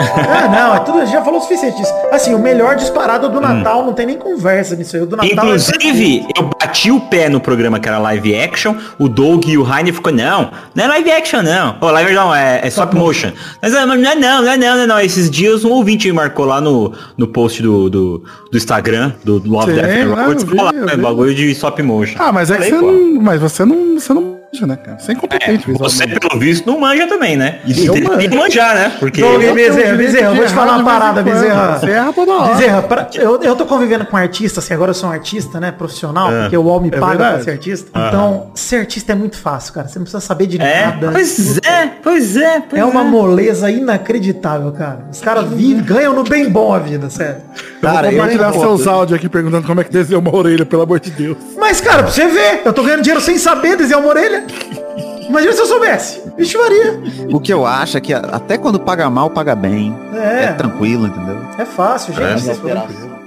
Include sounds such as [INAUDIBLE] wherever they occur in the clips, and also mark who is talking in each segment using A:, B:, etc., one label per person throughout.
A: Ah, não, é tudo, já falou o suficiente disso. Assim, o melhor disparado do Natal, não tem nem conversa nisso aí. O do Natal é
B: Inclusive, eu bati o pé no programa que era live action, o Doug e o Heine ficou, não, não é live action não. Ô, live não, é, é stop motion. Mas ah, não é não, não é não, não é não. Esses dias um ouvinte me marcou lá no, no post do, do, do Instagram, do Love
C: Sim,
B: Death and
C: ah,
B: Robots,
C: eu vi,
B: falou,
C: eu
B: é
C: vi.
B: bagulho de stop motion.
C: Ah, mas é que
B: Falei,
C: você
B: pô.
C: não. Mas você não. Você não manja, né, cara? Você é incompetente,
B: Você, pelo visto, não manja também, né? E
C: Eu
B: tem que manjar, né? Porque...
A: Doug,
C: Eu
A: Bezerra, Bezerra, vou te falar uma parada. Bezerra.
C: Você erra toda hora.
A: Bezerra, pra- eu, eu tô convivendo com artista, assim, agora eu sou um artista, né, profissional, porque o UOL me
C: É
A: paga pra
C: verdade.
A: ser artista. Então, ser artista é muito fácil, cara. Você não precisa saber de
B: É,
A: nada.
B: pois é, pois é, pois
A: É uma moleza inacreditável, cara. Os caras vivem, ganham no bem bom a vida, sério.
C: Cara, eu vou compartilhar
D: eu-
C: seus áudios aqui perguntando como é que desenha uma orelha, pelo amor de Deus.
A: Mas, cara, pra você ver, eu tô ganhando dinheiro sem saber desenhar uma orelha. Imagina se eu soubesse. Vixe Maria.
D: O que eu acho é que até quando paga mal, paga bem.
A: É.
D: É, tranquilo, entendeu?
A: É fácil, gente.
B: É.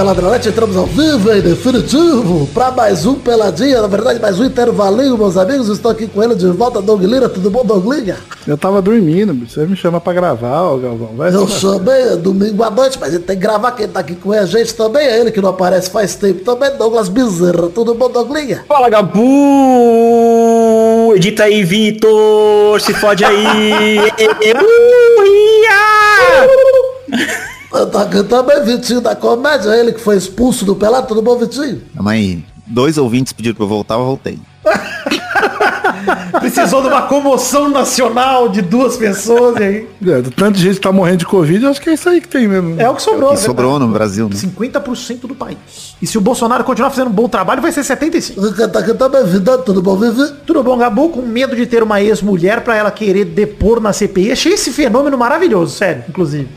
E: Peladronete, entramos ao vivo em definitivo para mais um Peladinha, na verdade mais um intervalinho, meus amigos, estou aqui com ele de volta, Doug Lira, tudo bom, Doug Lira?
C: Eu tava dormindo. Você me chama pra gravar, ó, Galvão. Vai
E: Eu chamei é domingo à noite, mas ele tem que gravar, quem tá aqui com a gente também, é ele que não aparece faz tempo também, Douglas Bezerra, tudo bom, Doug Lira?
B: Fala, Gabu! Edita aí, Vitor! Se fode aí! [LAUGHS]
E: Tá aqui também, Vitinho da Comédia, ele que foi expulso do Pelado, tudo bom, Vitinho?
D: Aí. Dois ouvintes pediram pra eu voltar, eu voltei. [LAUGHS]
A: Precisou de uma comoção nacional de duas pessoas e aí.
C: É, tanto de gente que tá morrendo de Covid, eu acho que é isso aí que tem mesmo.
A: É o que sobrou.
D: E
A: né,
D: sobrou no Brasil, né?
A: 50% do país. E se o Bolsonaro continuar fazendo um bom trabalho, vai ser 75%.
E: Tá tudo bom, Vivi?
A: Tudo bom, Gabu? Com medo de ter uma ex-mulher pra ela querer depor na CPI. Achei esse fenômeno maravilhoso, sério, inclusive.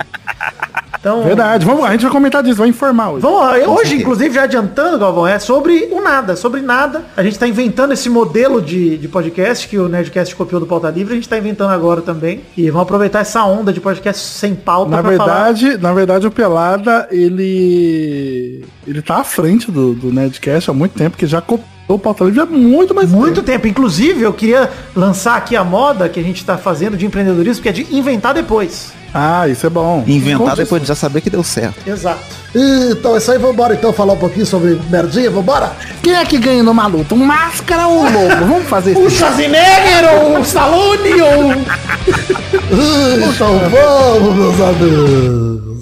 A: Então,
C: Verdade. Vamos, a gente vai comentar disso, vai informar hoje.
A: Vamos hoje, inclusive, já adiantando, Galvão, é sobre o nada, sobre nada. A gente tá inventando esse modelo de, de podcast que o Nerdcast copiou do Pauta Livre, a gente tá inventando agora também. E vamos aproveitar essa onda de podcast sem pauta
C: Na
A: pra falar.
C: verdade, na verdade, o Pelada, ele. Ele tá à frente do, do Nerdcast há muito tempo, que já copiou o Pauta Livre há muito mais
A: Muito
C: tempo.
A: tempo. Inclusive, eu queria lançar aqui a moda que a gente tá fazendo de empreendedorismo, que é de inventar depois.
C: Ah, isso é bom.
D: Inventar depois de já saber que deu certo.
A: Exato.
E: Então é isso aí, vambora então falar um pouquinho sobre merdinha, vambora?
C: Quem é que ganha numa luta? Um máscara ou um lobo? Vamos fazer
A: O
C: isso.
A: Schwarzenegger ou o Stallone ou... [LAUGHS]
E: Então vamos, meus amigos.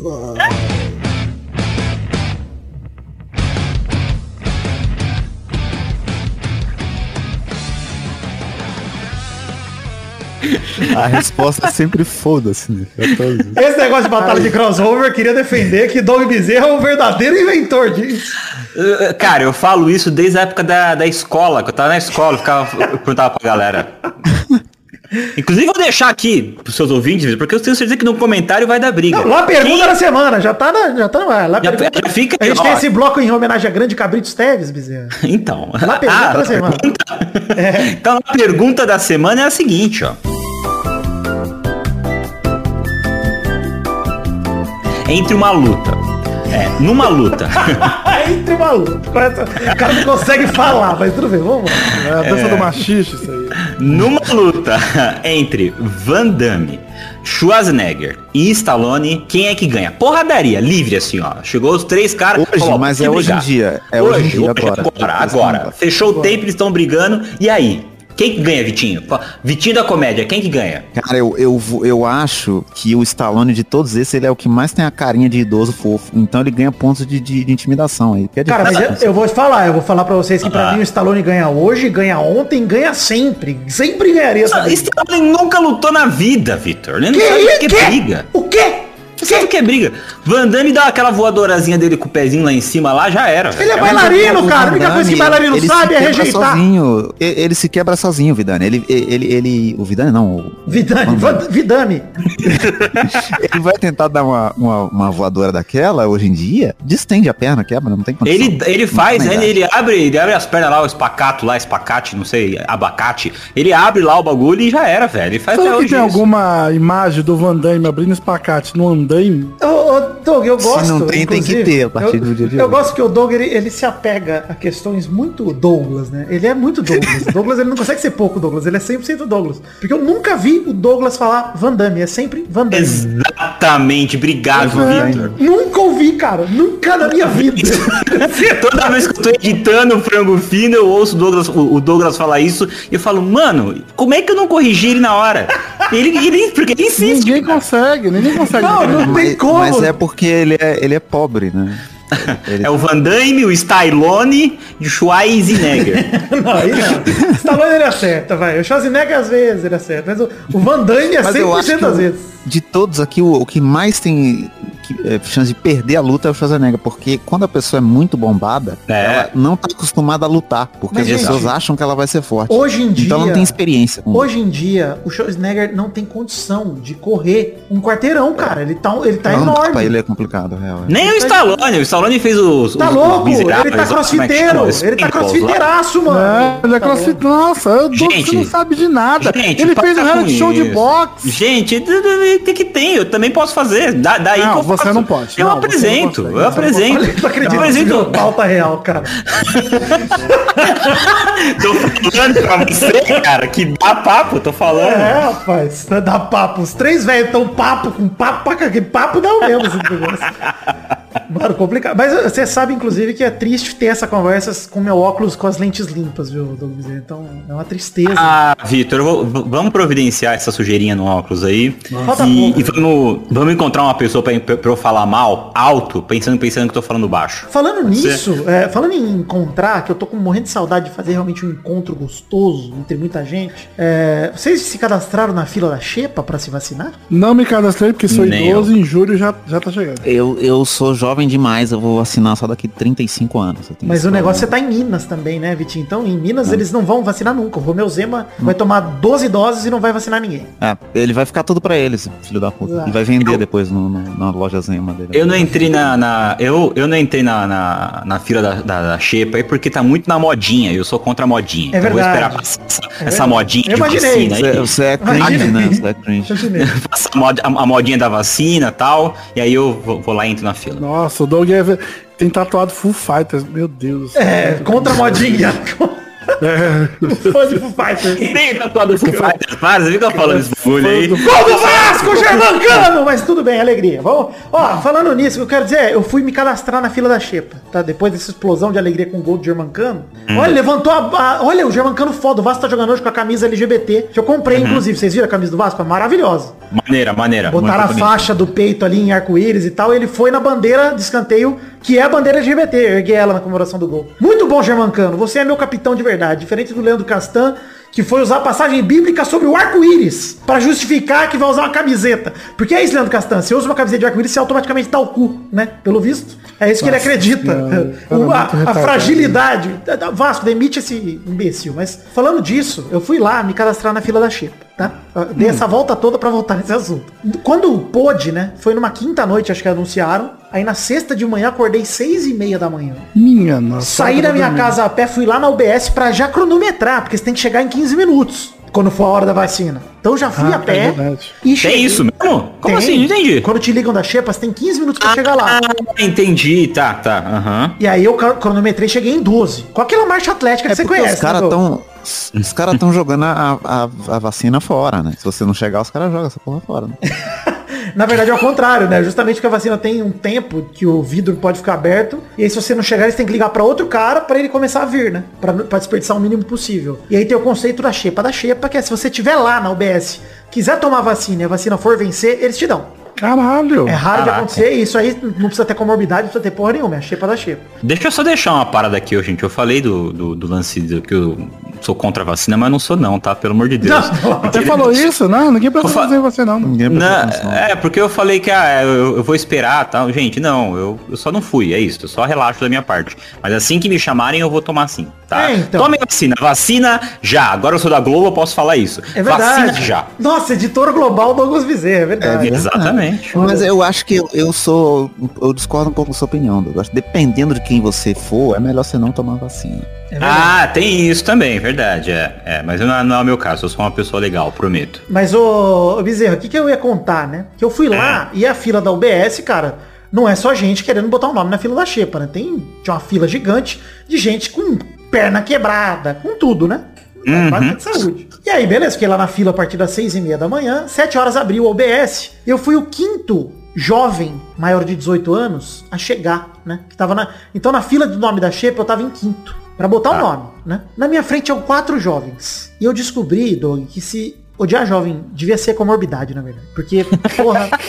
E: [LAUGHS]
D: A resposta é sempre foda-se, né?
A: Esse negócio de batalha de crossover, eu queria defender que Doug Bezerra é o verdadeiro inventor disso.
B: Uh, Cara, eu falo isso desde a época da, da escola, que eu tava na escola, eu, ficava, eu perguntava pra galera. Inclusive, eu vou deixar aqui pros seus ouvintes, porque eu tenho certeza que no comentário vai dar briga.
A: Não, lá a pergunta
B: Quem-
A: da semana, já tá na, já tá no ar. Lá a
B: Já-
A: pergunta-
B: já fica
A: a gente
B: aí,
A: tem
B: ó.
A: esse bloco em homenagem a grande Cabritos Teves, Bezerra.
B: Então.
A: Lá a pergunta
B: Ah,
A: da semana.
B: Então a pergunta da semana é a seguinte, ó. Entre uma luta. É, numa luta. [LAUGHS]
A: Entre uma luta. O cara não consegue falar, mas tudo bem, vamos lá.
C: É a dança do machista, isso aí.
B: numa luta [LAUGHS] entre Van Damme, Schwarzenegger e Stallone, quem é que ganha? Porradaria, livre assim, ó. Chegou os três caras.
D: Hoje,
B: falou,
D: mas é
B: que
D: hoje em
B: brigar.
D: dia, é hoje em dia, agora.
B: Agora,
D: Eles
B: agora.
D: estão-
B: Fechou o tempo, eles estão brigando. E aí? Quem que ganha, Vitinho? Vitinho da comédia, quem que ganha?
D: Cara, eu, eu, eu acho que o Stallone de todos esses, ele é o que mais tem a carinha de idoso fofo. Então ele ganha pontos de, de, de intimidação aí. que é
A: Cara, mas eu, eu vou falar, eu vou falar pra vocês que pra
B: Ah.
A: mim o Stallone ganha hoje, ganha ontem, ganha sempre. Sempre ganharia essa
B: Ah, Stallone nunca lutou na vida, Vitor. Ele não sabe o que é briga.
A: O quê?
B: Você sabe o que é briga? Van Damme dá aquela voadorazinha dele com o pezinho lá em cima, lá já era.
A: Ele é
B: velho.
A: bailarino, cara. A única coisa que bailarino
D: ele
A: sabe é rejeitar.
D: Sozinho. Ele se quebra sozinho, Vidani. Ele, ele, ele, o Vidani não. o-
A: Vidani, Vidame. [LAUGHS]
D: Ele vai tentar dar uma, uma, uma voadora daquela hoje em dia, distende a perna, quebra, não tem condição.
B: Ele, ele faz,
D: tem
B: né? Ele abre, ele abre as pernas lá, o espacato lá, espacate, não sei, abacate. Ele abre lá o bagulho e já era, velho. Ele faz até
C: Será que
B: hoje
C: tem
B: isso.
C: alguma imagem do Van Damme abrindo espacate no andaime?
A: Ô, ô, Doug, eu
D: Se
A: gosto.
D: não tem, tem que ter a partir
A: eu,
D: do dia de
A: Eu
D: hoje.
A: gosto que o Doug, ele, ele se apega a questões muito Douglas, né? Ele é muito Douglas. [LAUGHS] Douglas, ele não consegue ser pouco Douglas, ele é 100% Douglas. Porque eu nunca vi o Douglas falar Van Damme, é sempre Van Damme.
B: Exatamente, obrigado. Victor.
A: Nunca ouvi, cara. Nunca na minha vida. [LAUGHS]
B: Toda vez que eu tô editando o frango fino, eu ouço o Douglas, o o Douglas falar isso e eu falo, mano, como é que eu não corrigi ele na hora? Ele, ele porque ele insiste.
C: Ninguém consegue, ninguém consegue.
A: Não, não tem
D: Mas,
A: como.
D: mas é porque ele é, ele é pobre, né? Ele-
B: É o Van Damme, o Stallone e o Schwarzenegger. [LAUGHS]
A: não, aí não. Stallone ele acerta, vai. O Schwarzenegger às vezes ele acerta. Mas o, o Van Damme é
D: Mas eu acho
A: 100%
D: que
A: das
D: o-
A: vezes.
D: de todos aqui, o, o que mais tem que, é, chance de perder a luta é o Schwarzenegger, porque quando a pessoa é muito bombada,
B: É.
D: ela não tá acostumada a lutar, porque
A: Mas,
D: as
A: gente,
D: pessoas acham que ela vai ser forte.
A: Hoje em dia.
D: Então não tem experiência com
A: Hoje em dia, o Schwarzenegger não tem condição de correr um quarteirão, cara. Ele tá, ele tá
D: Não
A: enorme.
D: pra ele é complicado, real. é.
B: Nem o Stallone, o Stallone fez os.
A: Tá
B: os-
A: louco?
B: os
A: Ele tá
B: é que
A: crossfiteiro.
B: Os
A: Ele tá crossfiteiraço, mano.
C: É, ele é
A: Tá.
C: Nossa, eu
B: Gente,
C: você não sabe de nada.
B: Gente,
C: ele fez um reality show de
B: isso.
C: boxe.
B: Gente, d- tem que tem, eu também posso fazer. Da, daí
C: Não,
B: que eu
C: você não pode.
B: Eu
C: Não,
B: apresento, eu apresento.
A: Eu acredito
B: apresento.
A: pauta real, cara. [LAUGHS]
B: Tô falando pra você, cara, que dá papo, tô falando.
A: É, rapaz. Dá papo. Os três velhos tão papo com papo. Que papo dá o mesmo esse negócio. Mano, complicado. Mas uh, você sabe, inclusive, que é triste ter essa conversa com meu óculos com as lentes limpas, viu, Doug Bezerra? Então, é uma tristeza.
B: Ah, Vitor, eu vamos providenciar essa sujeirinha no óculos aí.
A: Falta
B: E, e vamos, vamos encontrar uma pessoa pra, pra eu falar mal, alto, pensando, pensando que eu tô falando baixo.
A: Falando
B: Pode
A: nisso, é, falando em encontrar, que eu tô com morrendo de saudade de fazer realmente um encontro gostoso entre muita gente. é, vocês se cadastraram na fila da Xepa pra se vacinar?
C: Não me cadastrei porque sou
B: Nem
C: idoso e em julho já, já tá chegando.
D: Eu, eu sou jovem demais, eu vou vacinar só daqui 35 anos. eu tenho
A: Mas o negócio é
D: problema.
A: tá em Minas também, né, Vitinho? Então, em Minas eles não vão vacinar nunca. O Romeu Zema vai tomar 12 doses e não vai vacinar ninguém.
D: É, ele vai ficar tudo pra ele, esse filho da puta.
A: Exato.
D: E vai vender depois no, no- na loja Zema dele.
B: Eu não entrei na. na- eu, eu não entrei na, na, na fila da, da, da Xepa aí porque tá muito na modinha. Eu sou contra a modinha.
A: É
B: então eu vou
A: verdade.
B: esperar passar essa,
A: É
B: essa
A: verdade.
B: modinha
A: Eu
B: de
A: imaginei.
B: vacina
D: Você,
B: aí.
D: você é cringe,
A: Imagina.
D: né? Você é cringe. [LAUGHS]
B: A, mod- a- a modinha da vacina e tal. E aí eu vou, vou lá e entro na fila.
C: Nossa, o Doug é- tem tatuado Full Fighters. Meu Deus.
A: É, contra a modinha. [LAUGHS] Fã de Foo Fighters.
B: Nem tatuado Foo Fighters, para, você fica falando esse bagulho aí.
A: Gol do Vasco, Germancano! [LAUGHS] Mas tudo bem, alegria. Vamos, ó, falando nisso, eu quero dizer, eu fui me cadastrar na fila da Xepa, tá? Depois dessa explosão de alegria com o gol do Germancano. Olha, levantou a, a- Olha, o Germancano foda, o Vasco tá jogando hoje com a camisa LGBT, que eu comprei, inclusive. Vocês viram a camisa do Vasco? É maravilhosa.
B: Maneira, maneira.
A: Botaram a
B: bonito.
A: faixa do peito ali em arco-íris e tal, e ele foi na bandeira de escanteio, que é a bandeira LGBT. Eu erguei ela na comemoração do gol. Muito bom, Germancano. Você é meu capitão de verdade. Diferente do Leandro Castan, que foi usar a passagem bíblica sobre o arco-íris para justificar que vai usar uma camiseta. Porque é isso, Leandro Castan. Você usa uma camiseta de arco-íris, você automaticamente dá o cu, né? Pelo visto. É isso que ele acredita.
C: Cara, [LAUGHS]
A: O- a, a fragilidade. Da- da- Vasco, demite esse imbecil. Mas falando disso, eu fui lá me cadastrar na fila da Xepa, tá? Eu Dei essa volta toda pra voltar [LAUGHS] nesse assunto. Quando pôde, né? Foi numa quinta noite, acho que anunciaram. Aí na sexta de manhã, acordei seis e meia da manhã.
C: Minha nossa.
A: Saí da minha casa a pé, fui lá na UBS pra já cronometrar, porque você tem que chegar em 15 minutos. Quando for a hora da vacina. Então já fui
C: Ah,
A: a pé.
C: é verdade.
A: e
B: Tem isso mesmo? Como
A: Tem.
B: assim? Não entendi.
A: Quando te ligam da Xepa, você tem 15 minutos pra chegar lá.
B: Ah, entendi. Tá, tá. Aham.
A: E aí eu cro- cronometrei e cheguei em 12. Com aquela marcha atlética que
D: É
A: você conhece.
D: os caras
A: né, Dô?
D: tão. Os caras tão jogando a, a, a vacina fora, né? Se você não chegar, os caras jogam essa porra fora. Né? [LAUGHS]
A: Na verdade é o contrário, né? Justamente porque a vacina tem um tempo que o vidro pode ficar aberto. E aí se você não chegar, eles têm que ligar pra outro cara pra ele começar a vir, né? Pra, pra desperdiçar o mínimo possível. E aí tem o conceito da xepa da xepa, que é se você tiver lá na UBS, quiser tomar vacina e a vacina for vencer, eles te dão.
C: Caralho.
A: É raro de
B: Caraca.
A: acontecer. Isso aí não precisa ter comorbidade, não precisa ter porra nenhuma. É a xepa da xepa.
B: Deixa eu só deixar uma parada aqui, gente. Eu falei do, do, do lance do que eu sou contra a vacina, mas não sou não, tá? Pelo amor de Deus.
C: Você falou isso? Não, ninguém prestou
B: Eu fa-
C: atenção em você, não.
D: Ninguém
B: Não,
D: atenção.
B: é, porque eu falei que ah, eu, eu vou esperar tal. Gente, não, eu, eu só não fui, é isso. Eu só relaxo da minha parte. Mas assim que me chamarem, eu vou tomar sim, tá?
A: É, então.
B: Tome vacina. Vacina já. Agora eu sou da Globo, eu posso falar isso.
A: É verdade.
B: Vacina já.
A: Nossa, editor global Douglas Bezerra, é verdade.
B: Exatamente.
D: Mas eu acho que eu, eu sou. Eu discordo um pouco da sua opinião, Douglas. Dependendo de quem você for, é melhor você não tomar vacina.
A: É.
B: Ah, tem isso também, verdade. É, é mas não, é- não é o meu caso. Eu sou uma pessoa legal, prometo.
A: Mas, ô, ô Bezerra, o que, que eu ia contar, né? Que eu fui lá e a fila da UBS, cara, não é só gente querendo botar o nome na fila da xepa, né? Tem tinha uma fila gigante de gente com perna quebrada, com tudo, né?
B: Uhum.
A: Básica de saúde. E aí, beleza, fiquei lá na fila a partir das seis e meia da manhã, sete horas abriu o OBS. Eu fui o quinto jovem maior de 18 anos a chegar, né? Que tava na... Então na fila do nome da Xepa eu tava em quinto. Pra botar o nome, né? Na minha frente tinham quatro jovens. E eu descobri, Doug, que se odiar jovem devia ser comorbidade, na verdade. Porque, porra. [LAUGHS]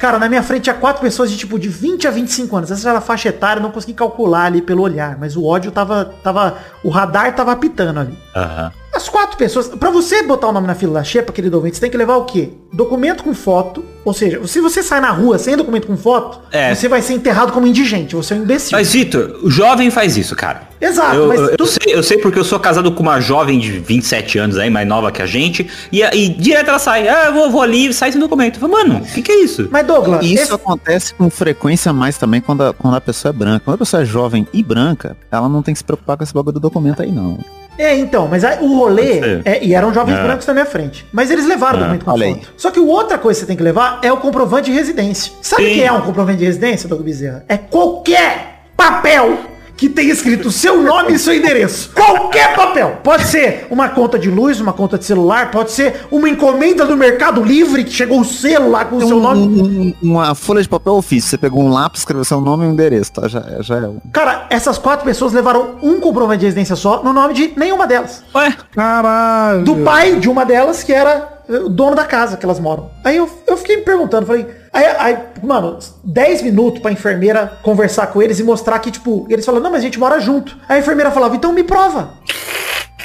A: Cara, na minha frente tinha quatro pessoas de tipo de 20 a 25 anos. Essa era a faixa etária, eu não consegui calcular ali pelo olhar. Mas o ódio tava. tava o radar tava apitando ali.
B: Aham.
A: As quatro pessoas. Pra você botar o nome na fila da Xepa, querido ouvinte, você tem que levar o quê? Documento com foto. Ou seja, se você sai na rua sem documento com foto,
B: É.
A: você vai ser enterrado como indigente. Você é um imbecil.
B: Mas, Vitor, o jovem faz isso, cara.
A: Exato,
B: eu,
A: mas
B: eu-
A: tu-
B: eu sei, eu sei porque eu sou casado com uma jovem de 27 anos aí, mais nova que a gente, e, e direto ela sai, ah, eu vou, vou ali, sai sem documento. Eu falo, mano, o que, que é isso?
A: Mas Douglas,
D: isso
A: esse-
D: acontece com frequência mais também quando a, quando a pessoa é branca. Quando a pessoa é jovem e branca, ela não tem que se preocupar com esse bagulho do documento aí, não.
A: É, então, mas aí o rolê, é, e eram jovens
B: É.
A: brancos na minha frente. Mas eles levaram o
B: É,
A: documento com
D: aí.
A: foto. Só que outra coisa que você tem que levar é o comprovante de residência. Sabe o que é um comprovante de residência, Douglas Bezerra? É qualquer papel que tenha escrito seu nome e seu endereço. Qualquer papel. Pode ser uma conta de luz, uma conta de celular, pode ser uma encomenda do Mercado Livre que chegou o selo lá com o seu
D: Um-
A: nome.
D: um- uma folha de papel ofício. Você pegou um lápis, escreveu seu nome e um endereço, tá? Já, já é um.
A: Cara, essas quatro pessoas levaram um comprovante de residência só no nome de nenhuma delas.
B: Ué,
C: Caralho.
A: do pai de uma delas, que era eh, o dono da casa que elas moram. Aí eu, eu fiquei me perguntando, falei, aí, aí, mano, 10 minutos pra enfermeira conversar com eles e mostrar que, tipo, eles falaram, não, mas a gente mora junto. Aí a enfermeira falava, então me prova.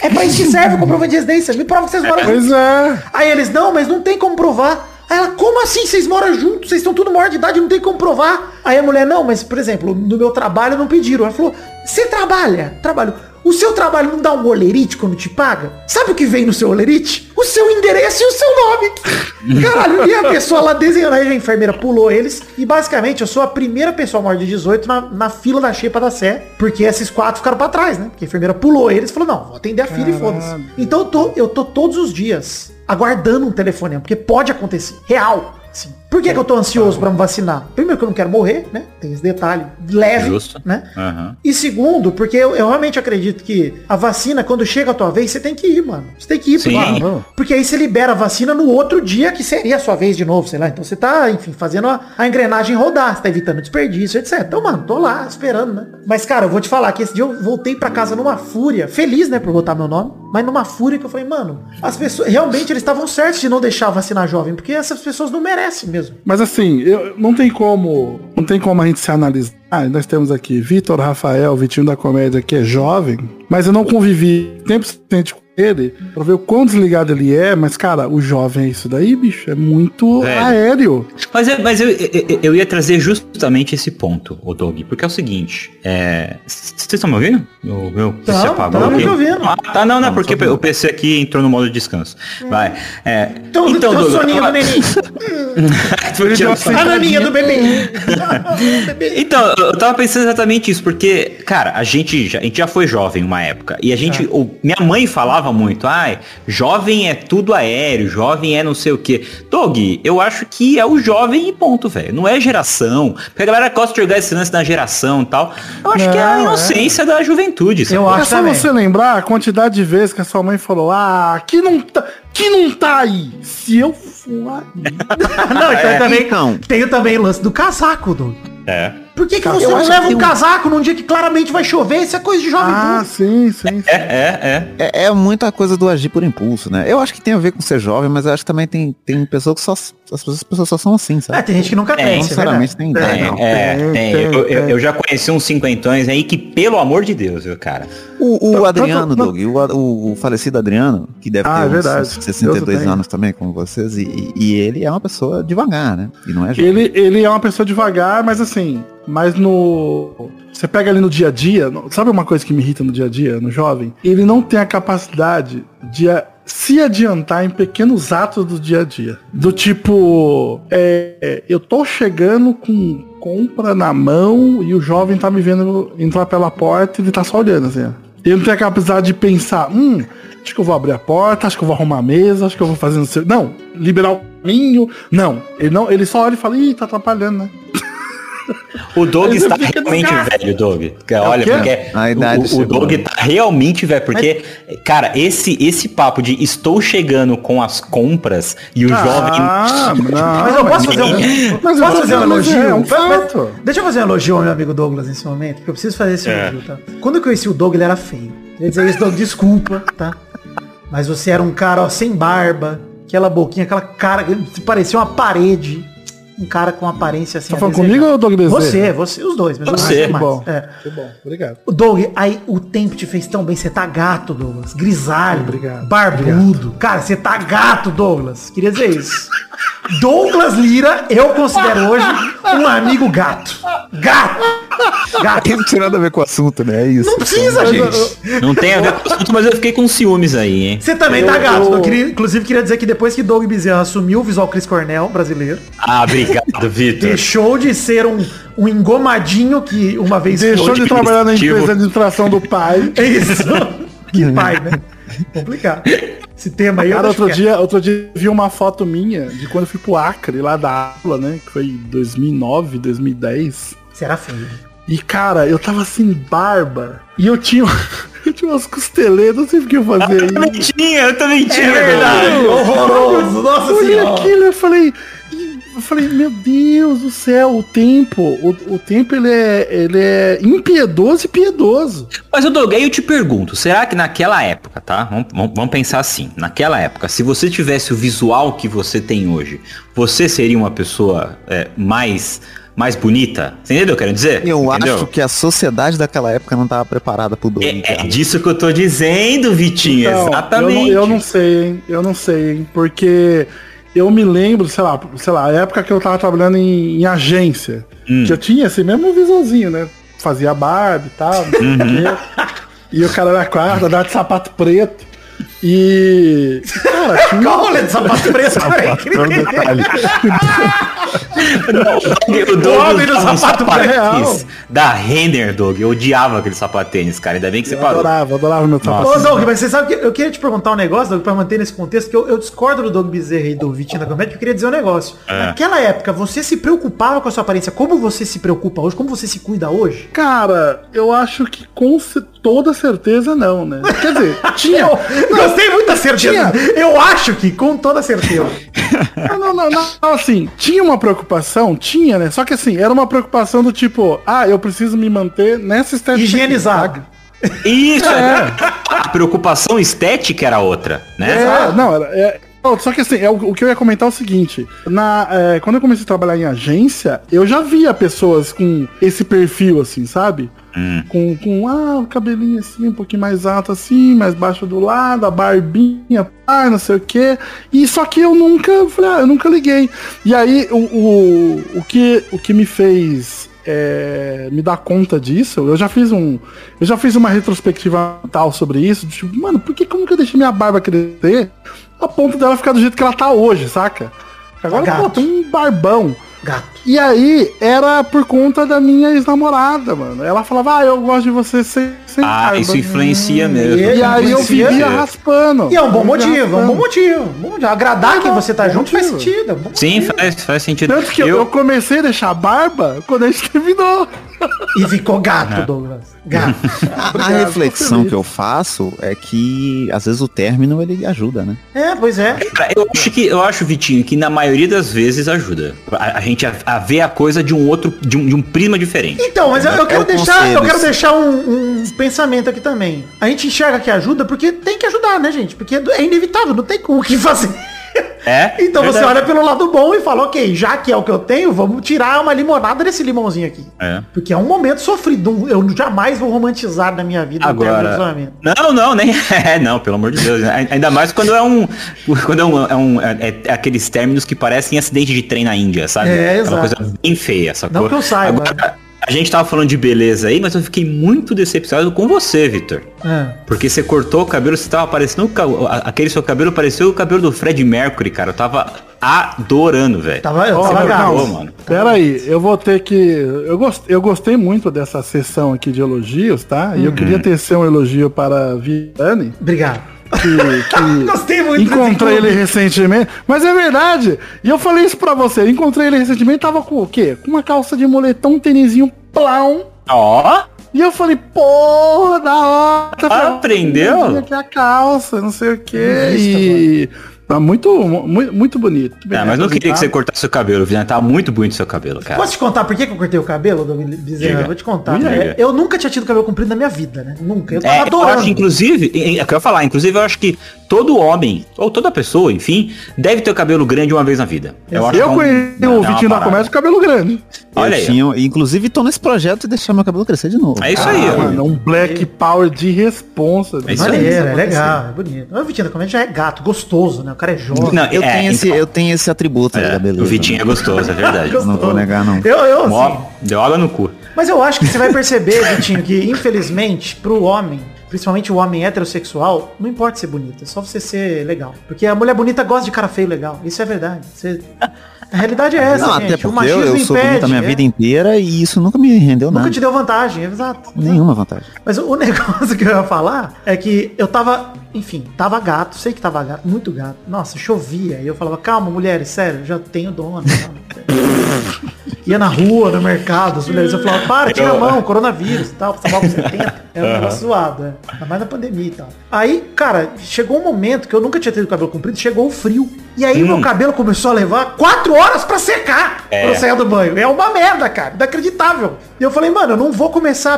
A: É pra isso que serve o comprovante de residência, me prova que vocês moram juntos.
C: Pois é.
A: Aí eles, não, mas não tem como provar. Aí ela, como assim? Vocês moram juntos? Vocês estão tudo maior de idade, não tem como provar. Aí a mulher, não, mas, por exemplo, no meu trabalho não pediram. Ela falou, você trabalha? Trabalho. O seu trabalho não dá um olerite quando te paga? Sabe o que vem no seu olerite? O seu endereço e o seu nome. [LAUGHS] Caralho, e a pessoa lá desenhando, aí a enfermeira pulou eles. E basicamente eu sou a primeira pessoa maior de 18 na, na fila da Xepa da Sé. Porque esses quatro ficaram pra trás, né? Porque a enfermeira pulou eles e falou, não, vou atender a fila e foda-se. Então eu tô, eu tô todos os dias aguardando um telefonema, porque pode acontecer. Real. Por que, que eu tô ansioso pra me vacinar? Primeiro que eu não quero morrer, né? Tem esse detalhe leve,
B: Justo.
A: né?
B: Aham.
A: E segundo, porque eu, eu realmente acredito que a vacina, quando chega a tua vez, você tem que ir, mano. Você tem que ir,
B: Sim.
A: porque, porque aí você libera a vacina no outro dia que seria a sua vez de novo, sei lá. Então você tá, enfim, fazendo a, a engrenagem rodar, você tá evitando desperdício, etc. Então, mano, tô lá esperando, né? Mas, cara, eu vou te falar que esse dia eu voltei pra casa numa fúria, feliz, né, por botar meu nome, mas numa fúria que eu falei, mano, as pessoas, realmente eles estavam certos de não deixar vacinar jovem, porque essas pessoas não merecem mesmo.
C: Mas assim, eu, não tem como. Não tem como a gente se analisar. Ah, nós temos aqui Vitor Rafael, Vitinho da Comédia, que é jovem, mas eu não convivi tempo suficiente com ele pra ver o quão desligado ele é, mas, cara, o jovem é isso daí, bicho. É muito
B: Velho.
C: aéreo.
B: Mas, eu, mas eu, eu, eu ia trazer justamente esse ponto, o Doug, porque é o seguinte, é... Vocês estão me ouvindo? O meu PC
A: Tamo,
B: apagou aqui?
A: te ouvindo.
B: Ah, tá, não, não, porque o PC aqui entrou no modo de descanso. Vai. É,
A: Então, então,
B: Doug,
A: soninho
B: eu [LAUGHS]
A: do neném. A naninha do bebê. Bebê.
B: Então, eu tava pensando exatamente isso, porque, cara, a gente já, a gente já foi jovem uma época. E a gente. o- minha mãe falava muito, ai, jovem é tudo aéreo, jovem é não sei o quê. Doug, eu acho que é o jovem e ponto, velho. Não é geração. Porque a galera gosta de jogar esse lance na geração e tal. Eu acho que é a
C: Não, é.
B: inocência da juventude. sabe?
A: Eu
C: É
A: acho
C: só
A: também.
C: você lembrar a quantidade de vezes que a sua mãe falou, ah, que não tá, que não tá aí. Se eu for aí. [LAUGHS]
A: Não, então
B: É.
A: também
D: Então.
A: tem também o lance do casaco, do.
B: É.
A: Por que, que você não leva um
D: tem
A: casaco num dia que claramente vai chover? Isso é coisa de jovem
C: Ah,
A: burro.
C: sim, sim, sim.
B: É, é, é.
D: É, é muita coisa do agir por impulso, né? Eu acho que tem a ver com ser jovem, mas eu acho que também tem, tem pessoas que só. As pessoas, as pessoas só são assim,
A: É,
D: sabe?
A: tem gente que nunca
B: É,
A: tem, é
D: sinceramente tem
B: É,
D: ideia, não.
B: é,
C: Tem,
B: tem.
C: tem,
B: Eu, eu-
C: tem.
B: eu já conheci uns cinquentões aí que, pelo amor de Deus, viu, cara?
D: O, o Adriano, Doug, o, o- o falecido Adriano, que deve
C: Ah,
D: ter
C: é
D: uns
C: verdade.
D: 62
C: Deus
D: anos também, como vocês, e, e- e ele é uma pessoa devagar, né? E não é jovem.
C: Ele, ele é uma pessoa devagar, mas assim, mas no. Você pega ali no dia a dia, sabe uma coisa que me irrita no dia a dia, no jovem? Ele não tem a capacidade de se adiantar em pequenos atos do dia a dia. Do tipo, é, é, eu tô chegando com compra na mão e o jovem tá me vendo entrar pela porta e ele tá só olhando assim. Ele não tem a capacidade de pensar, hum, acho que eu vou abrir a porta, acho que eu vou arrumar a mesa, acho que eu vou fazer não sei. Não, liberar o caminho. Não, ele não, ele só olha e fala, ih, tá atrapalhando, né? [LAUGHS]
B: O Doug
C: Mas eu
B: está realmente velho, Doug. Olha,
C: quê?
B: porque
D: A idade
B: o, o
D: né?
B: tá realmente velho. Porque, cara, esse, esse papo de estou chegando com as compras e o jovem.
C: Ah, não. [LAUGHS]
A: Mas eu posso fazer um,
C: Mas
A: posso
C: eu-
A: fazer um
C: mas
A: elogio?
C: é um
A: Fa- fa-
C: fato.
A: Deixa eu fazer um elogio ao meu amigo Douglas nesse momento, porque eu preciso fazer esse
B: É.
A: elogio, tá? Quando eu conheci o Doug, ele era feio. Quer dizer isso, Doug, desculpa, tá? Mas você era um cara, ó, sem barba, aquela boquinha, aquela cara que parecia uma parede. Um cara com aparência assim.
C: Tá falando comigo ou Doug Bezerra?
A: Você, você, os dois. Mas
B: Você.
A: mais.
C: bom.
A: É.
C: Que bom, obrigado.
A: O Doug, aí o tempo te fez tão bem. Você tá gato, Douglas. Grisalho.
C: Obrigado.
A: Barbudo. Cara, você tá gato, Douglas. Queria dizer isso. Douglas Lira, eu considero hoje um amigo gato. Gato. Gato. [LAUGHS]
D: Não tem nada a ver com o assunto, né? É isso.
A: Não precisa, gente.
B: Não tem a ver com o assunto, mas eu fiquei com ciúmes aí, hein?
A: Você também
C: Eu-
A: tá gato.
C: eu-
A: Eu queria, inclusive, queria dizer que depois que Doug Bezerra assumiu o visual Chris Cornell brasileiro,
B: Ah, obrigado, Vitor.
A: deixou de ser um, um engomadinho que uma vez
C: Deixou de trabalhar na empresa de administração do pai. [LAUGHS]
A: É isso. que pai, né? Complicado. Esse tema aí eu
C: Cara, outro
A: quieto.
C: dia, outro dia vi uma foto minha de quando eu fui pro Acre, lá da aula, né? Que foi em 2009, 2010.
A: Você era feio.
C: E, cara, eu tava sem barba. E eu tinha, [LAUGHS] eu tinha umas costeleiras, não sei o que eu fazia
B: Eu também tinha, eu também tinha.
A: É verdade. [LAUGHS] Horroroso. Nossa
C: Eu olhei
A: senhora.
C: aquilo e eu falei... Eu falei, meu Deus do céu, o tempo, o, o tempo ele é, ele é impiedoso e piedoso.
B: Mas, Doug, aí eu te pergunto, será que naquela época, tá? Vamos, vamos- vamos pensar assim, naquela época, se você tivesse o visual que você tem hoje, você seria uma pessoa é, mais, mais bonita? Você entendeu o que eu quero dizer?
D: Eu
B: Entendeu?
D: acho que a sociedade daquela época não tava preparada pro Doug.
B: É, é disso que eu tô dizendo, Vitinho,
C: Então,
B: exatamente.
C: Eu não, eu não sei, hein? Eu não sei, hein? Porque eu me lembro, sei lá, sei lá, a época que eu tava trabalhando em, em agência,
B: Hum.
C: que eu tinha esse mesmo visualzinho, né? Fazia barba e tal, quê. E o cara era quarta, dava de sapato preto. E. Cara, [LAUGHS] tinha.
A: Rolê de sapato preto?
D: Todo detalhe.
B: O
A: homem do sapato
B: sapatênis da Renner, Doug. Eu odiava aquele sapatênis, cara. Ainda bem que você
C: Eu
B: parou.
C: adorava, adorava meu sapato.
A: Ô, Doug, mas você sabe que eu queria te perguntar um negócio, Doug, pra manter nesse contexto, que eu, eu discordo do Doug Bezerra e do Vitinho da Comédia, que eu queria dizer um negócio. Naquela época, você se preocupava com a sua aparência como você se preocupa hoje? Como você se cuida hoje?
C: Cara, eu acho que com ce- toda certeza não, né? Quer dizer, tinha. [LAUGHS]
A: Eu gostei muito da certeza. Eu acho que, com toda certeza.
C: Não, [LAUGHS] não, não, não, não, assim, tinha uma preocupação, tinha, né? Só que assim, era uma preocupação do tipo, ah, eu preciso me manter nessa estética.
A: Higienizado.
B: Isso, é. a preocupação estética era outra, né?
C: É, não, era, é, não, só que assim, é, o, o que eu ia comentar é o seguinte, na, é, quando eu comecei a trabalhar em agência, eu já via pessoas com esse perfil, assim, sabe?
B: Hum.
C: Com, com ah, o cabelinho assim, um pouquinho mais alto assim, mais baixo do lado, a barbinha, pá, não sei o quê. E só que eu nunca, falei, ah, eu nunca liguei. E aí, o, o, o, que, o que me fez é, me dar conta disso, eu já fiz um. Eu já fiz uma retrospectiva tal sobre isso. Tipo, mano, por que como que eu deixei minha barba crescer a ponto dela ficar do jeito que ela tá hoje, saca? Agora,
A: Gato.
C: pô, tem um barbão.
A: Gato.
C: E aí, era por conta da minha ex-namorada, mano. Ela falava, ah, eu gosto de você sem, sem
B: Ah,
C: barba.
B: isso influencia mesmo.
A: e-
C: E aí eu vivia raspando.
A: E é um bom motivo, é um bom motivo. um bom motivo. Agradar
C: É,
A: quem você tá junto faz
C: motivo.
A: sentido. é
B: Sim,
A: motivo.
B: faz, faz sentido.
C: Tanto que eu, eu comecei a deixar barba quando a gente terminou.
A: E ficou gato, Douglas. Gato. [LAUGHS]
D: A, a reflexão que eu faço é que às vezes o término ele ajuda, né?
A: É, pois é.
B: Eu acho que eu acho, Vitinho, que na maioria das vezes ajuda. A, a gente a- a ver a coisa de um outro, de um, de um prisma diferente.
A: Então, mas eu, eu
D: É
A: quero
D: o
A: deixar,
D: conselho,
A: eu quero deixar um, um pensamento aqui também. A gente enxerga que ajuda porque tem que ajudar, né, gente? Porque é inevitável, não tem o que fazer.
B: É?
A: Então você olha pelo lado bom e fala, ok, já que é o que eu tenho, vamos tirar uma limonada desse limãozinho aqui.
B: É.
A: Porque é um momento sofrido. Eu jamais vou romantizar na minha vida
B: Agora. Não, não, nem. [LAUGHS] É, não, pelo amor de Deus. né? Ainda mais quando é um. Quando é um. É, um- é- é aqueles términos que parecem acidente de trem na Índia, sabe?
A: É,
B: uma
A: exato.
B: coisa bem feia, sacou?
A: Não que eu saiba.
B: Agora, a gente tava falando de beleza aí, mas eu fiquei muito decepcionado com você, Vitor.
A: É.
B: Porque você cortou o cabelo, você tava parecendo. Aquele seu cabelo pareceu o cabelo do Fred Mercury, cara. Eu tava adorando, velho.
A: Tava, eu
C: Ó,
A: tava
B: calma. mano.
C: Pera aí, eu vou ter que. Eu, gost, eu gostei muito dessa sessão aqui de elogios, tá? E eu queria tecer um elogio para a Viane,
A: Obrigado.
C: Que, que [LAUGHS]
A: Gostei muito
C: encontrei ele recentemente. Mas é verdade. E eu falei isso pra você. Encontrei ele recentemente, tava com o quê? Com uma calça de moletom, um tênisinho plão.
B: Ó,
C: E eu falei, porra, da hora.
B: Ah, aprendeu?
C: Aqui a calça, não sei o quê.
A: Isso,
C: E. Tá muito, muito, muito bonito. Bem
B: é, mas não queria que você cortasse o cabelo, Vitor. Tava muito bonito seu cabelo, cara.
A: Posso te contar por que, que eu cortei o cabelo, Bezerra?
B: Diga.
A: Vou te contar.
B: Diga.
A: É, eu nunca tinha tido cabelo comprido na minha vida, né? Nunca. Eu tava
B: É, eu
A: adorando.
B: acho, inclusive, é, é o que eu ia falar, inclusive eu acho que todo homem, ou toda pessoa, enfim, deve ter o cabelo grande uma vez na vida. Eu, acho
C: Eu
B: que é um-
C: conheci
B: é
C: o Vitinho da
B: parada.
C: Comédia com cabelo grande.
B: Olha
D: eu
B: aí.
D: tinha, inclusive tô nesse projeto de deixar meu cabelo crescer de novo.
B: É isso aí,
C: Ah, mano, um Black Power de responsa.
B: É isso aí.
A: Maneiro, é legal, é bonito. Mas o Vitinho da Comédia já é gato, gostoso, né? O cara é jovem.
B: Não,
D: Eu,
B: é,
D: tenho esse,
B: então,
D: eu tenho esse atributo aí
B: é,
D: da beleza.
B: o Vitinho é gostoso, é verdade. [LAUGHS]
D: Não vou negar, não.
A: Eu, eu,
B: Ó,
A: assim,
B: deu água no cu.
A: Mas eu acho que você vai perceber, Vitinho, que infelizmente, pro homem, principalmente o homem heterossexual, não importa ser bonito, é só você ser legal. Porque a mulher bonita gosta de cara feio legal. Isso é verdade. Você- A realidade é essa,
D: Não,
A: gente.
D: até
A: o
D: porque
A: machismo
D: eu, eu sou
A: impede.
D: bonito a minha
A: é.
D: vida inteira e isso nunca me rendeu
A: Nunca
D: nada.
A: te deu vantagem, exato.
D: Nenhuma vantagem.
A: Mas o [LAUGHS] negócio que eu ia falar é que eu tava, enfim, tava gato, sei que tava gato, muito gato. Nossa, chovia. E eu falava, calma, mulheres, sério, já tenho dona. calma." [LAUGHS] Ia na rua, no mercado, as mulheres, eu falava, para, tira a mão, coronavírus e tal, tava com 70. É um negócio zoado, é. Ainda mais na pandemia e tal. Aí, cara, chegou um momento que eu nunca tinha tido cabelo comprido, chegou o frio. E aí meu cabelo começou a levar quatro horas pra secar
B: É.
A: quando eu saía do banho. É uma merda, cara. Inacreditável. E eu falei, mano, eu não vou começar a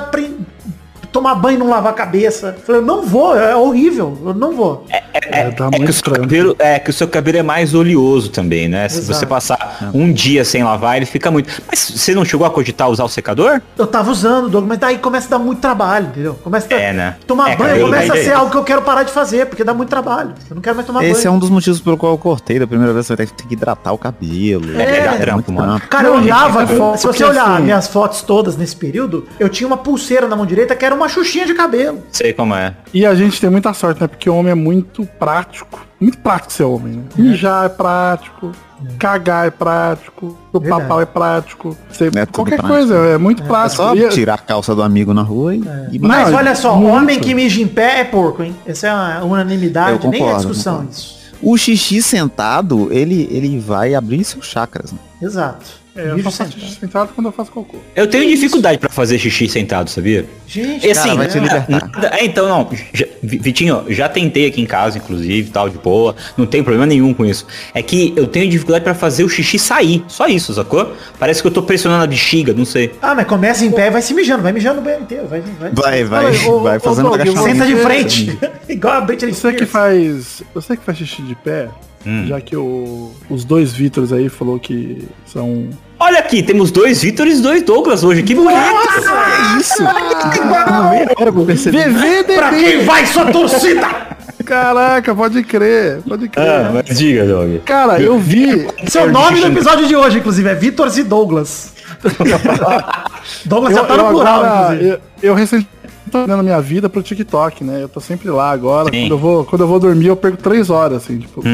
A: tomar banho e não lavar a cabeça. Falei, eu não vou, é horrível, eu não vou.
C: É, dá
B: É que, o
C: muito
B: seu cabelo, é que o seu cabelo é mais oleoso também, né? Se
A: Exato.
B: você passar um dia sem lavar, ele fica muito. Mas você não chegou a cogitar usar o secador?
A: Eu tava usando, Doug, mas daí começa a dar muito trabalho, entendeu? Começa a
B: É, né?
A: tomar
B: É,
A: banho, começa a
B: é
A: ser algo que eu quero parar de fazer, porque dá muito trabalho. Eu não quero mais tomar
D: Esse é
A: banho.
D: um dos motivos pelo qual eu cortei. Da primeira vez você vai ter que hidratar o cabelo.
B: É, dá
D: muito
B: trampo, mano.
A: Cara, eu olhava,
C: é foto
A: se você olhar
C: assim-
A: minhas fotos todas nesse período, eu tinha uma pulseira na mão direita que era uma xuxinha de cabelo.
B: Sei como é.
C: E a gente tem muita sorte, né? Porque o homem é muito prático. Muito prático ser homem, né? Mijar é prático. Cagar é prático. O papal é prático. Você,
D: É
C: qualquer
D: prático.
C: coisa é muito
D: É
C: prático.
D: só
C: E-
D: tirar a calça do amigo na rua e, e
C: Não,
A: Mas olha só,
C: muito.
A: homem que mija em pé é porco, hein? Essa é uma unanimidade,
D: Eu
A: nem é
D: concordo,
A: discussão
D: concordo.
A: isso.
D: O xixi sentado, ele, ele vai abrir seus chakras. Né?
A: Exato.
C: É, eu
A: Mijo
C: faço
A: sentado.
C: xixi sentado quando eu faço cocô.
B: Eu tenho dificuldade pra fazer xixi sentado, sabia?
A: Gente,
B: E assim,
D: Cara, vai te libertar.
B: nada- é, então não, já- Vi- Vitinho, já tentei aqui em casa, inclusive, tal, de boa, não tem problema nenhum com isso. É que eu tenho dificuldade pra fazer o xixi sair, só isso, sacou? Parece que eu tô pressionando a bexiga, não sei.
A: Ah, mas começa em pé e vai se mijando, vai mijando o banho inteiro, vai, vai.
D: Vai, vai,
C: ô,
D: vai
C: ô,
D: fazendo
C: Doug,
D: agachamento.
A: Senta de frente. [LAUGHS] Igual a Britney
C: Você que
A: Spears.
C: faz. Você que faz xixi de pé,
B: Hum.
C: já que o- os dois Vítores aí falou que são.
B: Olha aqui, temos dois Vítores e dois Douglas hoje, que bonito!
D: É isso! Era pra
A: quem vai sua torcida?
C: Caraca, pode crer, pode crer.
B: Ah, mas diga, Doug.
C: Cara, eu vi.
A: Esse é nome do episódio de hoje, inclusive, é Vitor e Douglas. [LAUGHS] Douglas já tá no plural,
C: agora,
A: inclusive.
C: eu, eu recentemente tô olhando minha vida pro TikTok, né? Eu tô sempre lá agora.
B: Sim.
C: Quando eu, vou, quando eu vou dormir, eu perco três horas, assim, tipo. [LAUGHS]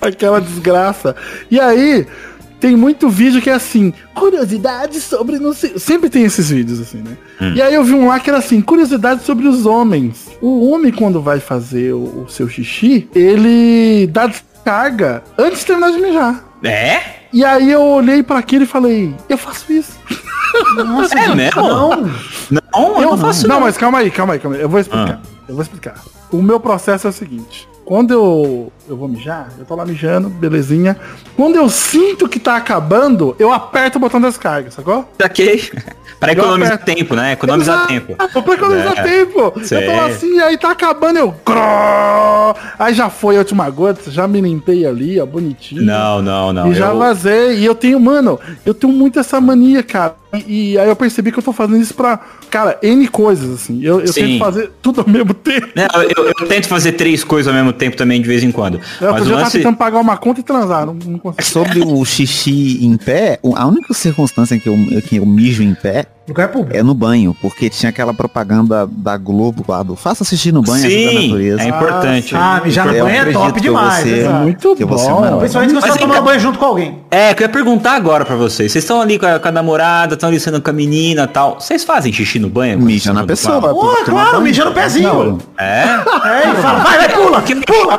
C: Aquela desgraça. E aí, tem muito vídeo que é assim, curiosidades sobre não sei. Sempre tem esses vídeos, assim, né? E aí eu vi um lá que era assim, curiosidades sobre os homens. O homem, quando vai fazer o, o seu xixi, ele dá descarga antes de terminar de mijar.
B: É?
C: E aí eu olhei pra aquilo e falei, eu faço isso.
A: Nossa,
B: É mesmo?
A: Não.
B: Não, eu não faço
C: Não,
B: não.
C: mas calma aí, calma aí, calma aí. Eu vou explicar. Eu vou explicar. o meu processo é o seguinte. Quando eu, eu vou mijar, eu tô lá mijando, belezinha. Quando eu sinto que tá acabando, eu aperto o botão da descarga, sacou?
B: Ok. [LAUGHS] Pra economizar
C: aperto.
B: tempo, né? Economizar
C: Exato,
B: tempo.
C: Pra economizar
B: É.
C: tempo.
B: Sei.
C: Eu tô assim, aí tá acabando, eu. Aí já foi a última gota, já me limpei ali, ó, bonitinho.
B: Não, não, não.
C: E já
B: eu-
C: vazei. E eu tenho, mano, eu tenho muito essa mania, cara. E, e aí eu percebi que eu tô fazendo isso pra, cara, N coisas, assim. Eu, eu tento fazer tudo ao mesmo [LAUGHS] tempo.
B: Não, eu, eu tento fazer três coisas ao mesmo tempo também, de vez em quando.
C: Eu
B: Mas o
C: podia estar
B: lance...
C: tentando pagar uma conta e transar, não, não consigo.
D: Sobre o xixi em pé, a única circunstância em que eu, que eu mijo em pé
A: Lugar público.
D: é no banho, porque tinha aquela propaganda da Globo lá do faça xixi no banho, ajuda a
B: Sim,
D: natureza.
B: é importante.
A: Ah, mijar no banho é top
D: que
A: demais.
D: você-
A: exato.
C: Muito
D: que você
C: bom.
D: não-
A: Principalmente se você tá tomando
B: cá.
A: banho junto com alguém.
B: É, que eu ia perguntar agora pra vocês. Vocês estão ali com a, com a namorada, estão ali sendo com a menina e tal. Vocês fazem xixi no banho?
D: Mija na pessoa.
A: Pô, claro, mija no pezinho.
B: É?
A: É, e fala, vai, vai, pula, pula.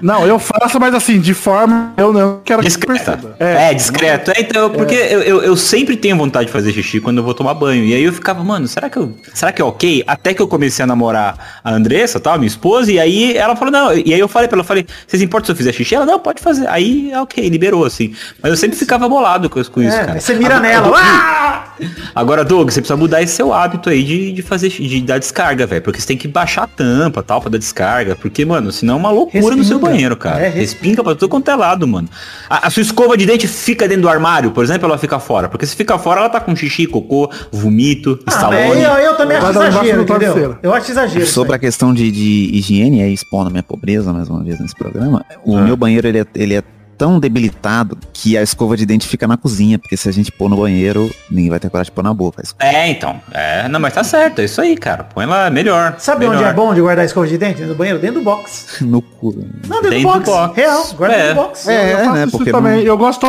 C: Não, eu faço, mas assim, de forma. Eu não quero que
B: Discreta.
C: perceba.
B: É, discreto. É, então, porque eu, eu, eu sempre tenho vontade de fazer xixi quando eu vou tomar banho. E aí eu ficava, mano, será que eu. Será que é ok? Até que eu comecei a namorar a Andressa, tal, minha esposa, e aí ela falou, não, e aí eu falei pra ela, eu falei, vocês importam se eu fizer xixi? Ela, não, pode fazer. Aí, ok, liberou, assim. Mas eu sempre ficava bolado com, com isso,
A: É,
B: cara.
A: você mira
B: Agora,
A: nela.
B: Doug,
A: Ah! [LAUGHS]
B: Agora, Doug, você precisa mudar esse seu hábito aí de, de fazer, de dar descarga, velho. Porque você tem que baixar a tampa, tal, pra dar descarga. Porque, mano, senão é uma loucura no seu
A: Respinga.
B: banheiro, cara.
A: É, respinga.
B: respinga pra tudo quanto é lado, mano. A, a sua escova de dente fica dentro do armário, por exemplo, ela fica fora. Porque se fica fora, ela tá com xixi, cocô, vomito,
A: Ah, mas
B: estalone.
A: eu, eu também acho exagero, entendeu? Eu acho exagero.
D: Sobre a questão de, de higiene, aí expondo a minha pobreza mais uma vez nesse programa, o meu banheiro ele é, ele é tão debilitado que a escova de dente fica na cozinha, porque se a gente pôr no banheiro, ninguém vai ter coragem de pôr na boca.
B: É, então. É, não, mas tá certo, é isso aí, cara. Põe lá melhor.
A: Sabe
B: melhor.
A: onde é bom de guardar escova de dente? No banheiro? Dentro do box. [LAUGHS]
D: No cu.
A: Não, dentro,
B: Dentro
A: do box.
B: do box.
A: Real, guarda
B: É.
A: dentro do box.
D: É,
C: eu faço
D: né,
C: isso
D: porque
C: também.
D: não-
C: Eu gosto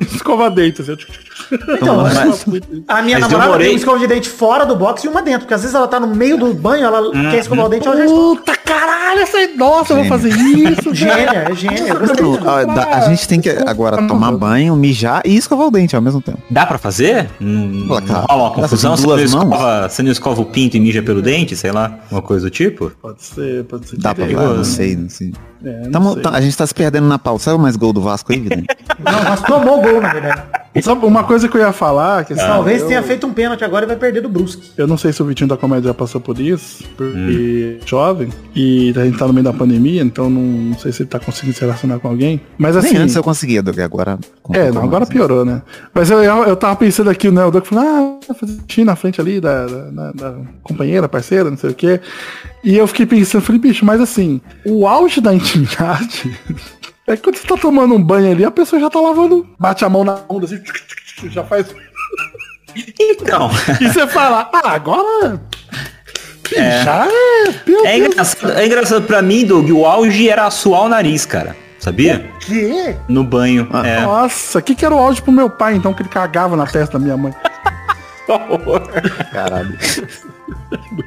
C: de [LAUGHS] escovar dente. Assim.
A: Então,
B: Mas-
A: a minha
B: mas
A: namorada
B: demorei.
A: tem uma escova de dente fora do box e uma dentro. Porque às vezes ela tá no meio do banho, ela
B: Uhum.
A: quer escovar o dente, ela já está.
C: Puta caralho, essa é... Nossa, eu vou fazer isso. [LAUGHS]
A: Gênia, é gênia. eu gostei
D: a, da- a gente tem que agora tomar banho, mijar e escovar o dente ao mesmo tempo.
B: Dá pra fazer?
D: Pô,
B: rola uma confusão? Você não, escova, você não escova o pinto e mija pelo dente, sei lá? Uma coisa do tipo?
C: Pode ser, pode ser.
D: Dá pra falar? Não sei, não sei.
C: É,
D: Tamo- tá- a gente tá se perdendo na pauta. Sabe mais gol do Vasco aí, [LAUGHS] Vidani?
A: Não, mas tomou gol, na verdade.
C: Sabe uma coisa que eu ia falar, que assim,
A: Talvez
C: eu,
A: tenha feito um pênalti agora e vai perder do Brusque.
C: eu não sei se o Vitinho da Comédia já passou por isso, porque
D: Hum.
C: jovem, e a gente tá no meio da pandemia, então não, não sei se ele tá conseguindo se relacionar com alguém. Mas assim.
D: Nem antes eu conseguia, Doug, agora...
C: É, não, agora piorou, né? Mas eu, eu, eu tava pensando aqui, né? O Doug falou, ah, fazer na frente ali da, da, da- da companheira, parceira, não sei o quê. E eu fiquei pensando, falei, bicho, mas assim, o auge da intimidade [LAUGHS] é que quando você tá tomando um banho ali, a pessoa já tá lavando, bate a mão na onda, assim, já faz. [LAUGHS]
B: Então,
C: E você fala, ah, agora. [LAUGHS] Já é. Meu
B: é
C: Deus
B: engraçado, é engraçado pra mim, Doug, o auge era suar o nariz, cara. Sabia?
C: do quê?
B: No banho.
D: Ah,
B: é.
C: Nossa, o que, que era o áudio pro meu pai, então, que ele cagava na testa da minha mãe?
D: Caralho.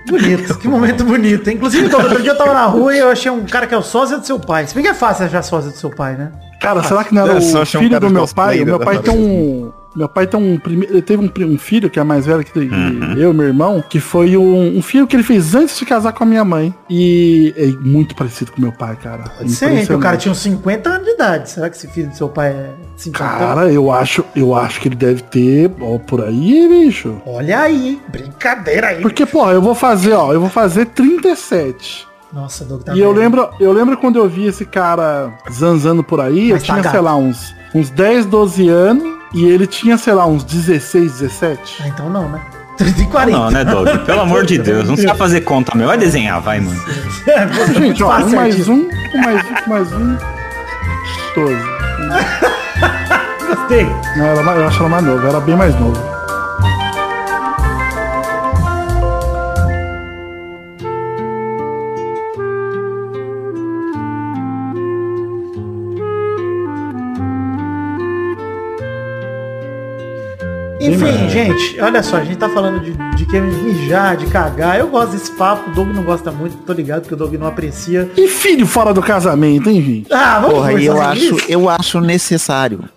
A: Bonito, que momento bonito. Inclusive, então, outro dia eu tava na rua e eu achei um cara que é o sósia do seu pai. Se bem que é fácil achar sósia do seu pai, né?
C: Cara, será que não era
D: É, só
C: o
D: um
C: filho
D: cara
C: do meu
D: cosplay
C: pai? O meu pai tem um. Meu pai tem um primeiro. Ele teve um, um filho que é mais velho que
D: Uhum.
C: eu, meu irmão, que foi um, um filho que ele fez antes de casar com a minha mãe. E é muito parecido com meu pai, cara.
A: Pode ser, hein? Porque o cara tinha uns 50 anos de idade. Será que esse filho do seu pai é 50 anos?
C: Cara, eu acho, eu acho que ele deve ter, ó, por aí, bicho.
A: Olha aí? Brincadeira aí.
C: Porque, pô, eu vou fazer, ó, eu vou fazer 37.
A: Nossa, Doug, tá
C: E eu lembro, eu lembro quando eu vi esse cara zanzando por aí,
A: Mas
C: eu
A: tá
C: tinha,
A: gato.
C: sei lá, uns, uns 10, 12 anos, e ele tinha, sei lá, uns 16, 17.
A: Ah, então não, né? 340.
B: Não, né, Doug? Pelo amor de Deus, não sabe fazer conta, meu. Vai desenhar, vai, mano. [LAUGHS]
C: Gente, ó, um mais um, um mais um, um mais um, 12. [LAUGHS]
A: Gostei.
C: Não, era mais, eu acho ela mais novo, era bem mais novo.
A: Enfim, gente, olha só, a gente tá falando de, de que mijar, de cagar. Eu gosto desse papo, o Doug não gosta muito, tô ligado que o Doug não aprecia.
C: E filho fora do casamento, hein, gente?
A: Ah, vamos
D: Porra, eu acho,
A: isso?
D: eu acho necessário.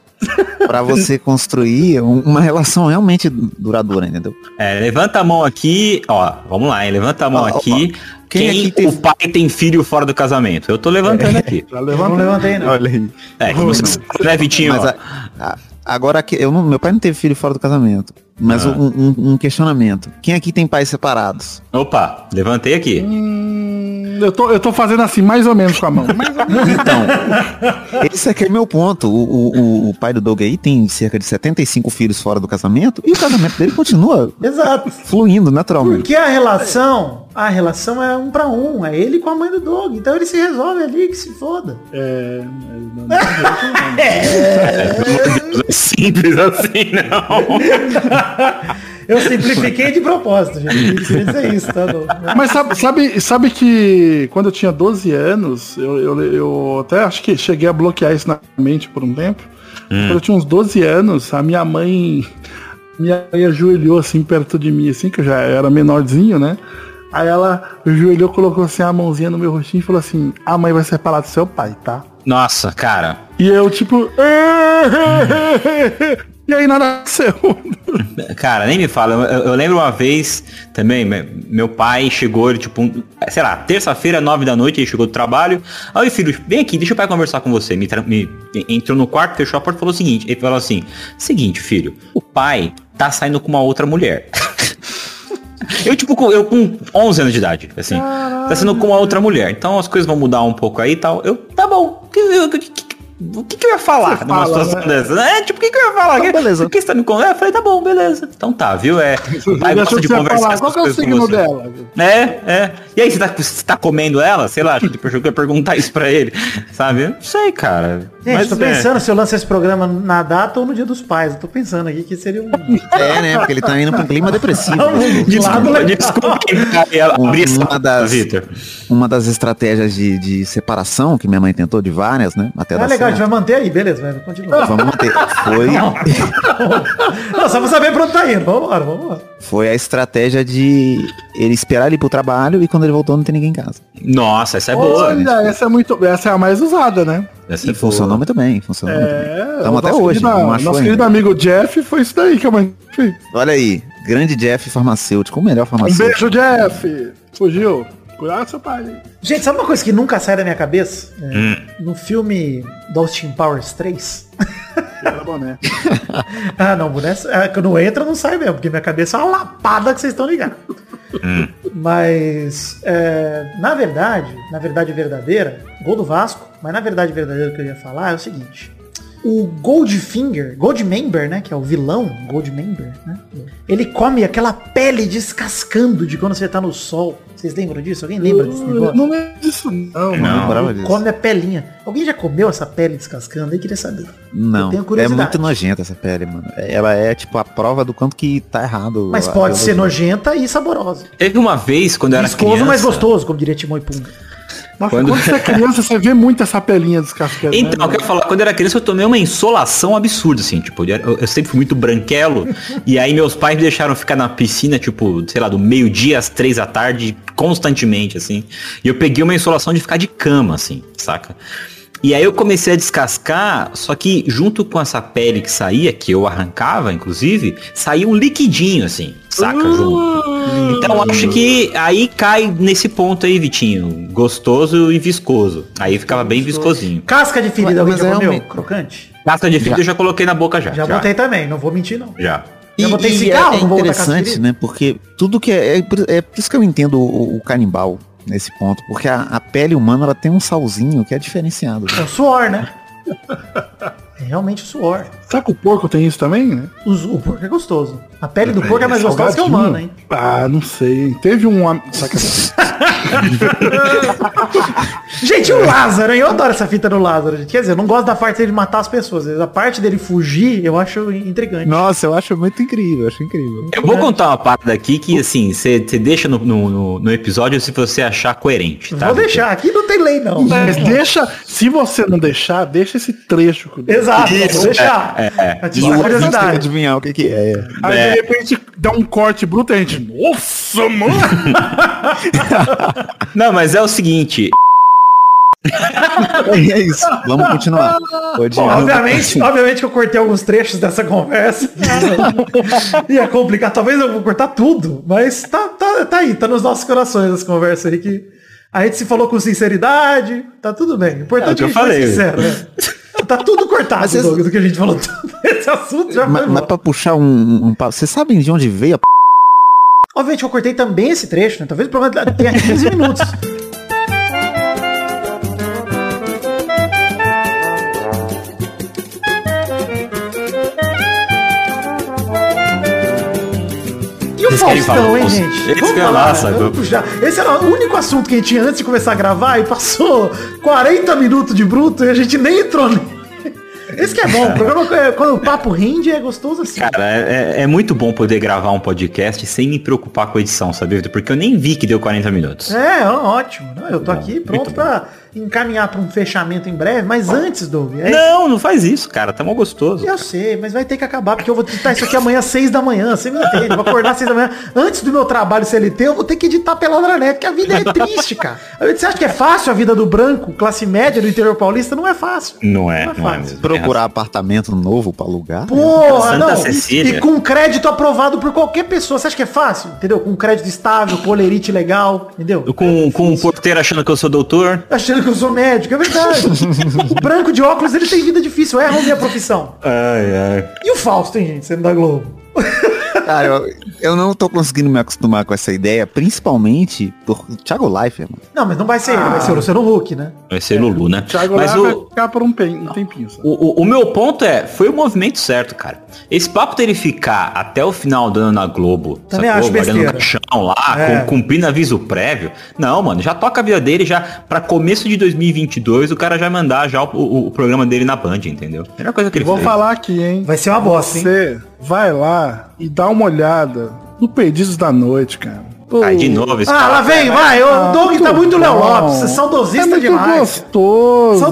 D: Pra você construir um- uma relação realmente duradoura, entendeu?
B: É, levanta a mão aqui, ó, vamos lá, hein? Levanta a mão
D: Ó, ó,
B: aqui.
D: Quem
B: Quem,
D: aqui tem-
B: o pai tem filho fora do casamento? Eu tô levantando aqui.
A: Eu não
C: levanta.
A: levantei, não.
D: Olha aí.
B: É, que você né, Vitinho?
D: Mas
B: ó.
D: a- a- agora aqui, eu não- meu pai não teve filho fora do casamento. Mas
B: Ah.
D: um, um- um questionamento. Quem aqui tem pais separados?
B: Opa, levantei aqui.
C: Hum, eu, tô, eu tô fazendo assim, mais ou menos com a mão. [LAUGHS] Mais ou menos.
D: Então, esse aqui é meu ponto. O, o- o- o pai do Doug aí tem cerca de 75 filhos fora do casamento e o casamento dele continua
A: Exato.
D: fluindo naturalmente.
A: Porque a relação, a relação é um pra um, é ele com a mãe do Doug. Então ele se resolve ali, que se foda.
C: É, mas não-
B: Não [LAUGHS] é simples assim, não. [LAUGHS] [LAUGHS]
A: Eu simplifiquei de propósito, gente. Dizer isso, tá? Não-
C: Mas sabe, sabe, sabe que quando eu tinha 12 anos, eu, eu, eu até acho que cheguei a bloquear isso na mente por um tempo. Quando eu tinha uns 12 anos, a minha mãe. Minha mãe ajoelhou assim perto de mim, assim, que eu já era menorzinho, né? Aí ela ajoelhou, colocou assim a mãozinha no meu rostinho e falou assim, a mãe vai separar do seu pai, tá?
B: Nossa, cara.
C: E eu, tipo. [LAUGHS] E aí nada [LAUGHS] aconteceu.
B: Cara, nem me fala. Eu, eu lembro uma vez também, me- meu pai chegou, ele, tipo, um- sei lá, terça-feira, nove da noite, ele chegou do trabalho. Aí, filho, vem aqui, deixa o pai conversar com você. Me, me- entrou no quarto, fechou a porta e falou o seguinte. Ele falou assim, seguinte, filho, o pai tá saindo com uma outra mulher. [LAUGHS] Eu, tipo, eu com 11 anos de idade, assim. Tá sendo com uma outra mulher. Então as coisas vão mudar um pouco aí e tal. Eu, tá bom. O que- que- o que, que eu ia falar
C: Você
B: numa
C: fala,
B: situação
C: né?
B: dessa? É, tipo, o que, que eu ia falar?
D: Então, beleza.
B: Por que você tá me contando? Eu falei, tá bom, beleza. Então tá, viu? É, o pai gosta de conversar
C: falar, Qual que é o signo dela?
B: É, é. E aí, você tá, você tá comendo ela? Sei lá, acho que eu ia perguntar isso pra ele. Sabe? Eu não sei, cara.
A: Gente,
B: Mas
A: tô
B: é.
A: pensando se eu lanço esse programa na data ou no dia dos pais. Eu tô pensando aqui que seria um. [LAUGHS]
D: É, né? Porque ele tá indo pra um clima depressivo. né?
B: Desculpa, desculpa.
D: Uma- das-. Uma das estratégias de, de separação que minha mãe tentou de várias, né? Até
A: Ah,
D: dar
A: legal, a gente vai manter aí, beleza, vai continuar.
D: Vamos manter. Foi,
A: Não, só pra saber pra onde tá indo. Vambora, vambora.
D: foi a estratégia de ele esperar ele ir pro trabalho e quando ele voltou não tem ninguém em casa.
B: Nossa, essa é boa.
C: Olha, essa é muito. Essa é a mais usada, né?
B: Essa é
D: E funcionou muito bem, funcionou muito bem.
C: É.
D: Tamo até hoje,
C: querido-
D: não
C: Nosso
D: ainda.
C: querido amigo Jeff foi isso daí que a mãe fez.
D: Olha aí, grande Jeff farmacêutico, o melhor
C: Um
D: farmacêutico.
C: beijo, Jeff. Fugiu. Cuidado, seu pai.
A: Gente, sabe uma coisa que nunca sai da minha cabeça? É,
B: Hum.
A: No filme do Austin Powers 3.
C: Era boné. [LAUGHS]
A: ah, não, boné, é, quando entra não sai mesmo, porque minha cabeça é uma lapada que vocês estão ligados. Mas, é, na verdade, na verdade verdadeira, gol do Vasco, mas na verdade verdadeira que eu ia falar é o seguinte. O Goldfinger, Goldmember, né, que é o vilão, Goldmember, né? Ele come aquela pele descascando de quando você tá no sol. Vocês lembram disso? Alguém lembra desse
C: Eu
A: negócio?
C: não lembro disso, não,
B: Não.
C: mano.
D: lembrava disso.
A: come a pelinha. Alguém já comeu essa pele descascando? Eu queria saber.
D: Não,
A: Eu tenho
D: é muito nojenta essa pele, mano. Ela é tipo a prova do quanto que tá errado.
A: Mas pode ser nojenta e saborosa.
B: Teve uma vez, quando eu era
A: Viscoso,
B: criança...
A: mas gostoso, como diria Timão e Pumba.
C: Nossa,
B: Quando-
C: quando... você é criança, você vê muito essa pelinha descascando.
B: Então, eu
C: né,
B: quero falar, quando eu era criança eu tomei uma insolação absurda, assim, tipo, eu, eu sempre fui muito branquelo, [LAUGHS] e aí meus pais me deixaram ficar na piscina, tipo, sei lá, do meio-dia às três da tarde, constantemente, assim, e eu peguei uma insolação de ficar de cama, assim, saca? E aí eu comecei a descascar, só que junto com essa pele que saía, que eu arrancava, inclusive, saía um liquidinho, assim, saca? junto. Então acho que aí cai nesse ponto aí, Vitinho. Gostoso e viscoso. Aí ficava bem viscosinho.
A: Casca de ferida,
D: Mas-
A: já
D: é um-
A: Crocante?
B: Casca de filho eu já coloquei na boca já.
A: Já, botei também, não vou mentir não.
B: Já.
A: Já botei
D: e
A: cigarro,
D: é,
A: de
D: interessante, né? Porque tudo que é, é, por- é por isso que eu entendo o, o canibal nesse ponto, porque a, a pele humana ela tem um salzinho que é diferenciado.
A: É o suor, né? [LAUGHS] É realmente o suor.
C: Será que o porco tem isso também, né?
A: O, o porco é gostoso. A pele do porco é mais gostosa que a humana, hein?
C: Ah, não sei. Teve um... [LAUGHS] Sacanagem. [LAUGHS]
A: Gente, o Lázaro, hein? Eu adoro essa fita do Lázaro. gente. Quer dizer, eu não gosto da parte dele matar as pessoas. A parte dele fugir, eu acho intrigante.
D: Nossa, eu acho muito incrível, eu acho incrível.
B: Eu vou contar uma parada aqui que, assim, você deixa no, no, no- no episódio se você achar coerente, tá?
A: Vou deixar, aqui não tem lei não.
C: Mas deixa... Se você não deixar, deixa esse trecho.
A: Exato, vou deixar.
B: é, é.
A: Pra te
D: E
A: dar
D: o ouvinte tem que
A: curiosidade.
D: adivinhar o que, que é.
C: Aí
B: É.
C: de repente dá um corte bruto e a gente... Nossa, mano! [LAUGHS]
B: Não, mas é o seguinte.
D: É isso. Vamos continuar.
A: Obviamente, obviamente que eu cortei alguns trechos dessa conversa. [LAUGHS] Ia complicar, talvez eu vou cortar tudo, mas tá, tá, tá aí, tá nos nossos corações essa conversa aí que a gente se falou com sinceridade, tá tudo bem. O importante
B: É
A: é,
B: o que eu
A: gente foi
B: falei.
A: sincero, né? Tá tudo cortado,
D: Mas
A: do que a gente falou. [LAUGHS] Esse assunto já foi
D: Mas, mas pra puxar um, um vocês sabem de onde veio a p...
A: Obviamente eu cortei também esse trecho, né? Talvez o programa tenha 15 minutos. E
B: Vocês querem falar
A: hein, gente?
B: Esse
A: Vamos
B: é
A: falar, vamos puxar. Esse era o único assunto que a gente tinha antes de começar a gravar e passou 40 minutos de bruto e a gente nem entrou nele. Esse que é bom, o programa, é- quando o papo rende, é gostoso assim.
B: Cara, é, é- é muito bom poder gravar um podcast sem me preocupar com a edição, sabe? Porque eu nem vi que deu 40 minutos.
A: É, ó, ótimo. Eu tô
B: bom,
A: aqui pronto pra encaminhar pra um fechamento em breve, mas antes, Doug, é-
B: Não, não faz isso, cara. Tá mal gostoso.
A: eu sei, mas vai ter que acabar, porque eu vou editar isso aqui amanhã às 6 da manhã, você me entende? Eu vou acordar às 6 da manhã. Antes do meu trabalho CLT, eu vou ter que editar pela Andranet, porque a vida é triste, cara. Você acha que é fácil a vida do branco, classe média do interior paulista? Não é fácil.
B: Não é,
A: Não é
B: não é
A: fácil.
B: mesmo.
D: procurar apartamento novo pra alugar?
A: Porra,
B: Santa
A: não.
B: Cecília.
A: E com crédito aprovado por qualquer pessoa. Você acha que é fácil? Entendeu? Com crédito estável, polerite legal, entendeu?
B: Eu Com, com um porteiro achando que eu sou doutor.
A: Achando que eu sou médico, é verdade. o [LAUGHS] branco de óculos, ele tem vida difícil, erra a minha profissão.
B: Ai, ai.
A: E o Fausto, hein, gente, sendo da Globo?
D: Cara, eu, eu não tô conseguindo me acostumar com essa ideia, principalmente por Thiago Leifert, mano.
A: Não, mas não vai ser ele, vai ser o Luciano Huck, né?
B: Vai ser Lulu, né?
C: Thiago
B: Mas
C: Leifert vai
B: o,
C: ficar por um, pen- um tempinho só.
B: o, o- o meu ponto é, foi o movimento certo, cara. Esse papo dele ficar até o final do ano na Globo,
A: Também acho
B: guardando
A: besteira.
B: caixão lá,
A: É.
B: cumprindo aviso prévio. Não, mano, já toca a vida dele, já pra começo de 2022, o cara já mandar já o, o- o programa dele na Band, entendeu? Melhor coisa que ele
C: Vou
B: fez.
C: falar aqui, hein?
A: Vai ser uma bosta, hein?
C: Você vai lá e dá uma olhada no Perdidos da Noite, cara. Pô,
B: Aí de novo esse
A: Ah,
B: cara-
A: lá vem, vai. O
C: ah,
A: Doug tá muito Léo
C: bom.
A: Lopes. Vocês são
C: é
A: dosistas
C: muito
A: demais.
C: gostoso.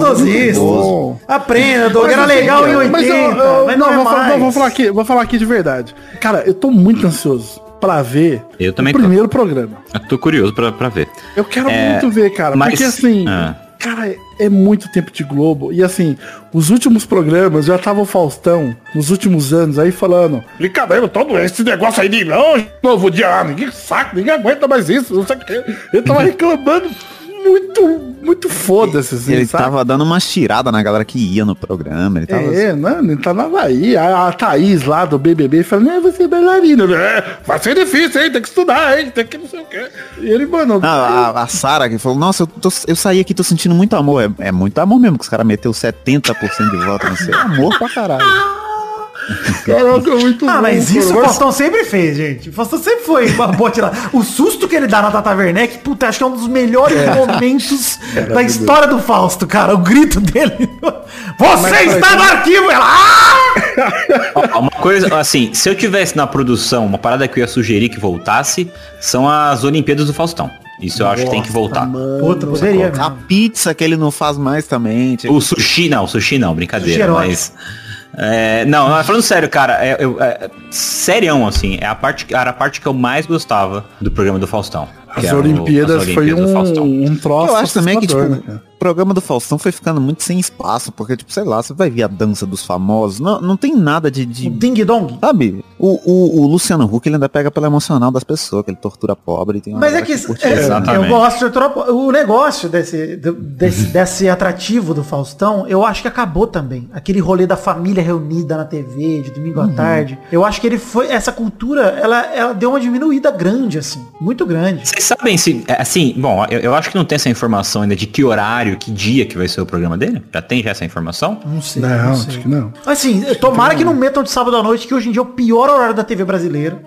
C: Bom.
A: Aprenda, Doug.
C: Mas,
A: Era
C: assim,
A: legal em 80,
C: mas
A: mas,
C: eu- eu-
A: não,
C: não,
A: é
C: vou, falar,
A: mais.
C: não, vou falar aqui, vou falar aqui de verdade. Cara, eu tô muito ansioso pra ver
B: Eu também
C: o
B: tô.
C: primeiro programa.
B: Eu tô curioso pra, pra ver.
C: Eu quero
B: É,
C: muito ver, cara.
B: mas-
C: porque assim,
B: ah.
C: Cara, é muito tempo de Globo. E assim, os últimos programas já tava o Faustão, nos últimos anos, aí falando. Brincadeira, todo esse negócio aí de não, novo dia, ah, ninguém saca, ninguém aguenta mais isso, não sei o que. Ele tava reclamando muito, muito foda-se, assim,
D: Ele
C: sabe?
D: tava dando uma tirada na galera que ia no programa. Ele tava.
C: É, não, ele tá na Bahia. A, a Thaís lá do BBB falando, é, você é bailarina. É, vai ser difícil, hein? Tem que estudar, hein? Tem que não sei o quê. E ele, mano...
D: Ah, a, a Sara que falou, nossa, eu, tô- eu saí aqui, tô sentindo muito amor. É, é muito amor mesmo, que os caras meteu 70% de voto no seu. Amor pra caralho.
C: Caraca, é muito
A: Ah,
C: bom,
A: mas
C: cara.
A: isso o
C: Mas-
A: Faustão sempre fez, gente. O Faustão sempre foi uma boa tirada. O susto que ele dá na Tata Werneck, puta, acho que é um dos melhores momentos da história do Fausto, cara. O grito dele. Você
C: Mas,
A: está
C: mas-
A: no arquivo! Ela... Ah!
B: Uma coisa, assim, se eu tivesse na produção, uma parada que eu ia sugerir que voltasse, são as Olimpíadas do Faustão. Isso eu acho que tem que voltar.
A: Puta, poderia
D: A
A: mesmo.
D: pizza que ele não faz mais também. tipo,
B: O sushi, não, sushi não, brincadeira,
A: era
B: mas. É, não, não, falando sério, cara, é, eu, é, serião, assim, é a parte, era a parte que eu mais gostava do programa do Faustão.
C: As
B: era o-
C: Olimpíadas,
B: as
C: foi
B: Olimpíadas do
C: um,
B: Faustão.
C: um troço
D: Eu acho também que, tipo,
C: né,
D: programa do Faustão foi ficando muito sem espaço, porque, tipo, sei lá, você vai ver a dança dos famosos, não, não tem nada de... de-
A: O Ding Dong.
D: sabe? O, o, o Luciano Huck, ele ainda pega pelo emocional das pessoas, que ele tortura pobre.
A: Mas é que
D: curte
A: é, eu gosto de tropa- o negócio desse, desse, desse atrativo do Faustão, eu acho que acabou também. Aquele rolê da família reunida na TV de domingo
B: Uhum.
A: à tarde. Eu acho que ele foi essa cultura, ela, ela deu uma diminuída grande assim, muito grande.
B: Vocês sabem se, é, assim, bom, eu, eu acho que não tem essa informação ainda de que horário, que dia que vai ser o programa dele? Já tem já essa informação?
A: Não sei.
C: Não,
A: não
C: acho
A: sei.
C: que não.
A: Assim, tomara que não metam de sábado à noite, que hoje em dia é o pior horário da TV brasileira.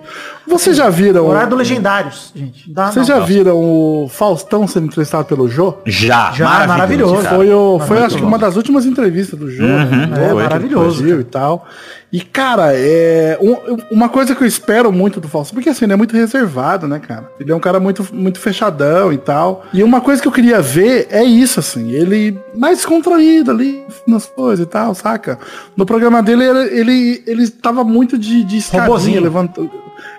C: Vocês já viram...
A: O horário do Legendários, gente.
C: Vocês já viram o Faustão sendo entrevistado pelo Jô?
B: Já,
A: Já, maravilhoso.
B: cara.
C: Foi, o, foi acho que uma das últimas entrevistas do Jô.
B: Uhum,
C: né?
A: É, maravilhoso.
C: E tal. E, cara, é um- uma coisa que eu espero muito do Faustão, porque assim, ele é muito reservado, né, cara? Ele é um cara muito, muito fechadão e tal. E uma coisa que eu queria ver é isso, assim, ele mais contraído ali nas coisas e tal, saca? No programa dele, ele, ele, ele tava muito de, de escadinha,
A: Robozinho.
C: levanta...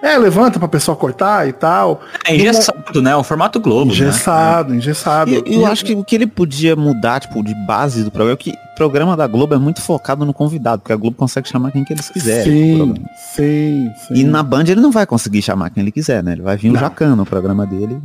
C: É, levanta pra pessoa cortar e tal.
B: É engessado, né? O formato Globo, né?
C: Engessado, engessado.
D: Eu, eu acho que o que ele podia mudar, tipo, de base do programa, é que programa da Globo é muito focado no convidado, porque a Globo consegue chamar quem que eles quiserem.
C: Sim, sim, sim.
D: E na Band ele não vai conseguir chamar quem ele quiser, né? Ele vai vir o Jacan no programa dele.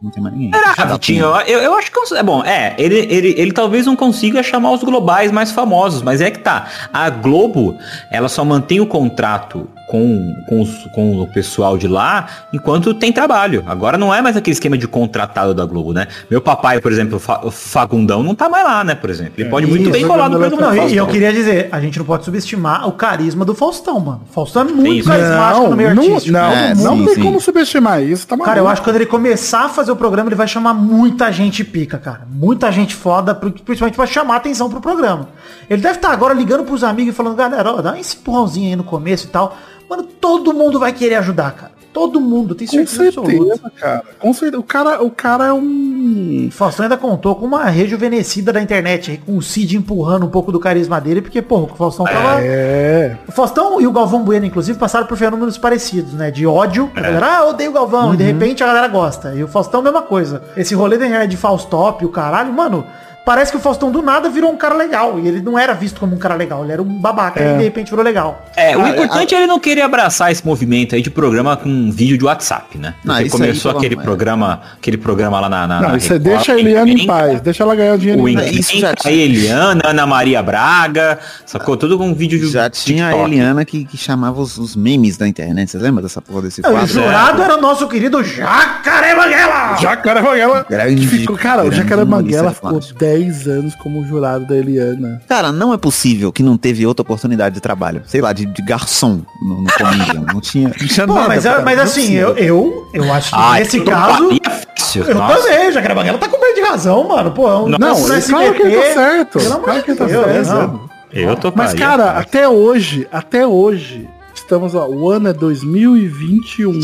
D: Não tem mais ninguém.
B: Ah, Vitinho, eu, eu acho que é bom, é, ele, ele, ele talvez não consiga chamar os globais mais famosos, mas é que tá. A Globo, ela só mantém o contrato com, com, os- com o pessoal de lá enquanto tem trabalho. Agora não é mais aquele esquema de contratado da Globo, né? Meu papai, por exemplo, o Fa- o Fagundão, não tá mais lá, né, por exemplo. Ele pode muito
A: Isso,
B: bem colar no
C: Fagundão
B: programa
A: Não, e, eu queria dizer, a gente não pode subestimar o carisma do Faustão, mano. O Faustão é muito
B: isso.
A: carismático
C: Não,
A: no meio
C: não,
A: artístico.
C: não,
D: É,
C: não
D: sim,
C: tem
D: sim.
C: como subestimar isso, tá
A: Cara, eu
C: maluco.
A: acho que quando ele começar a fazer o programa, ele vai chamar muita gente pica, cara. Muita gente foda, pri- principalmente pra chamar atenção pro programa. Ele deve estar agora ligando pros amigos e falando, galera, ó, dá esse empurrãozinho aí no começo e tal. Mano, todo mundo vai querer ajudar, cara. Todo mundo, tem
C: Com
A: certeza absoluta.
C: certeza, cara. Com certeza. O cara, o cara é um.
A: Faustão ainda contou com uma rejuvenescida da internet, com o Cid empurrando um pouco do carisma dele, porque, pô, o Faustão tava...
C: É.
A: O Faustão e o Galvão Bueno, inclusive, passaram por fenômenos parecidos, né? De ódio.
B: É.
A: A galera, ah, eu odeio o Galvão. E
B: Uhum.
A: de repente a galera gosta. E o Faustão, mesma coisa. Esse rolê de Faustop, o caralho, mano, parece que o Faustão do nada virou um cara legal. E ele não era visto como um cara legal. Ele era um babaca. E de repente virou legal.
B: É, o
D: Cara,
B: importante é ele não querer abraçar esse movimento aí de programa com vídeo de WhatsApp, né?
D: Não,
B: Porque
D: isso aí,
B: começou aquele programa, aquele programa lá na, na
C: Não,
B: na
C: você
B: Record,
C: deixa a Eliana em paz. Deixa ela ganhar o dinheiro.
B: O
C: em
D: Mas
C: paz.
D: isso já
B: encrenca, a
D: tinha-
B: Eliana, Ana Maria Braga, sacou? Tudo com vídeo de
D: Já tinha a. Eliana que, que chamava os, os memes da internet. Você lembra dessa porra desse
A: e o
D: quadro?
A: jurado era o nosso querido Jacaré Banguela.
C: Jacaré Banguela.
D: Grande-
C: ficou, cara, o Jacaré
D: humorista
C: ficou
D: plástico.
C: 10 anos como jurado da Eliana.
D: Cara, não é possível que não teve outra oportunidade de trabalho. Sei lá, de, de garçom no, no. Não tinha, não tinha
A: Pô,
D: nada,
A: mas,
D: cara.
A: mas
D: Não é
A: assim, eu, eu, eu acho que
B: Ah,
A: nesse
B: eu
A: caso...
B: fácil,
A: Eu
B: nossa.
A: também, Jacaré Banguela tá com meio de razão, mano. Pô, é um
B: Não,
C: Não, ele- claro que ele tá certo. Claro que ele tá
A: Deus,
C: certo.
A: não.
B: Eu tô
C: Mas, cara, até hoje, até hoje, estamos, ó, o ano é 2021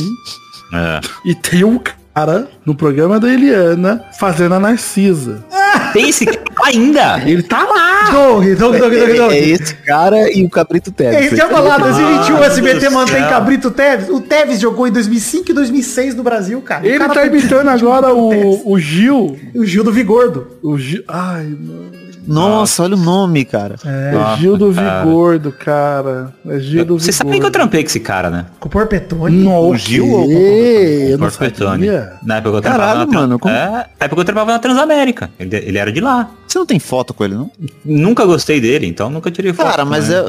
B: É.
C: e tem um cara no programa da Eliana fazendo a Narcisa.
B: Tem esse cara ainda.
C: Ele tá lá!
A: Doug, Doug, Doug, Doug, Doug.
D: É, é esse cara e o Cabrito Teves.
A: É isso que eu ia falar, 2021 o SBT mantém
B: céu.
A: Cabrito Teves. O Teves jogou em 2005 e 2006 no Brasil, cara. O
C: Ele
A: cara
C: tá imitando agora o, o Gil.
A: O Gil do Vigordo.
C: O Gil. Ai, mano.
D: Nossa, olha o nome, cara.
C: É
B: Nossa,
C: Gil do
B: cara.
C: Vigordo, cara. É Gil do
B: Você sabe que eu trampei com esse cara, né?
A: Com o Porpetone.
C: Não,
D: O Gil ou o
C: Eu não
B: Porpetone.
C: sabia.
B: Na época eu
D: Caralho,
B: trabalhava na,
D: mano, como-
B: É, na época eu trabalhava na Transamérica. Ele, ele era de lá.
D: Você não tem foto com ele, não?
B: Nunca gostei dele, então nunca tirei foto.
D: Cara,
B: com
D: mas é,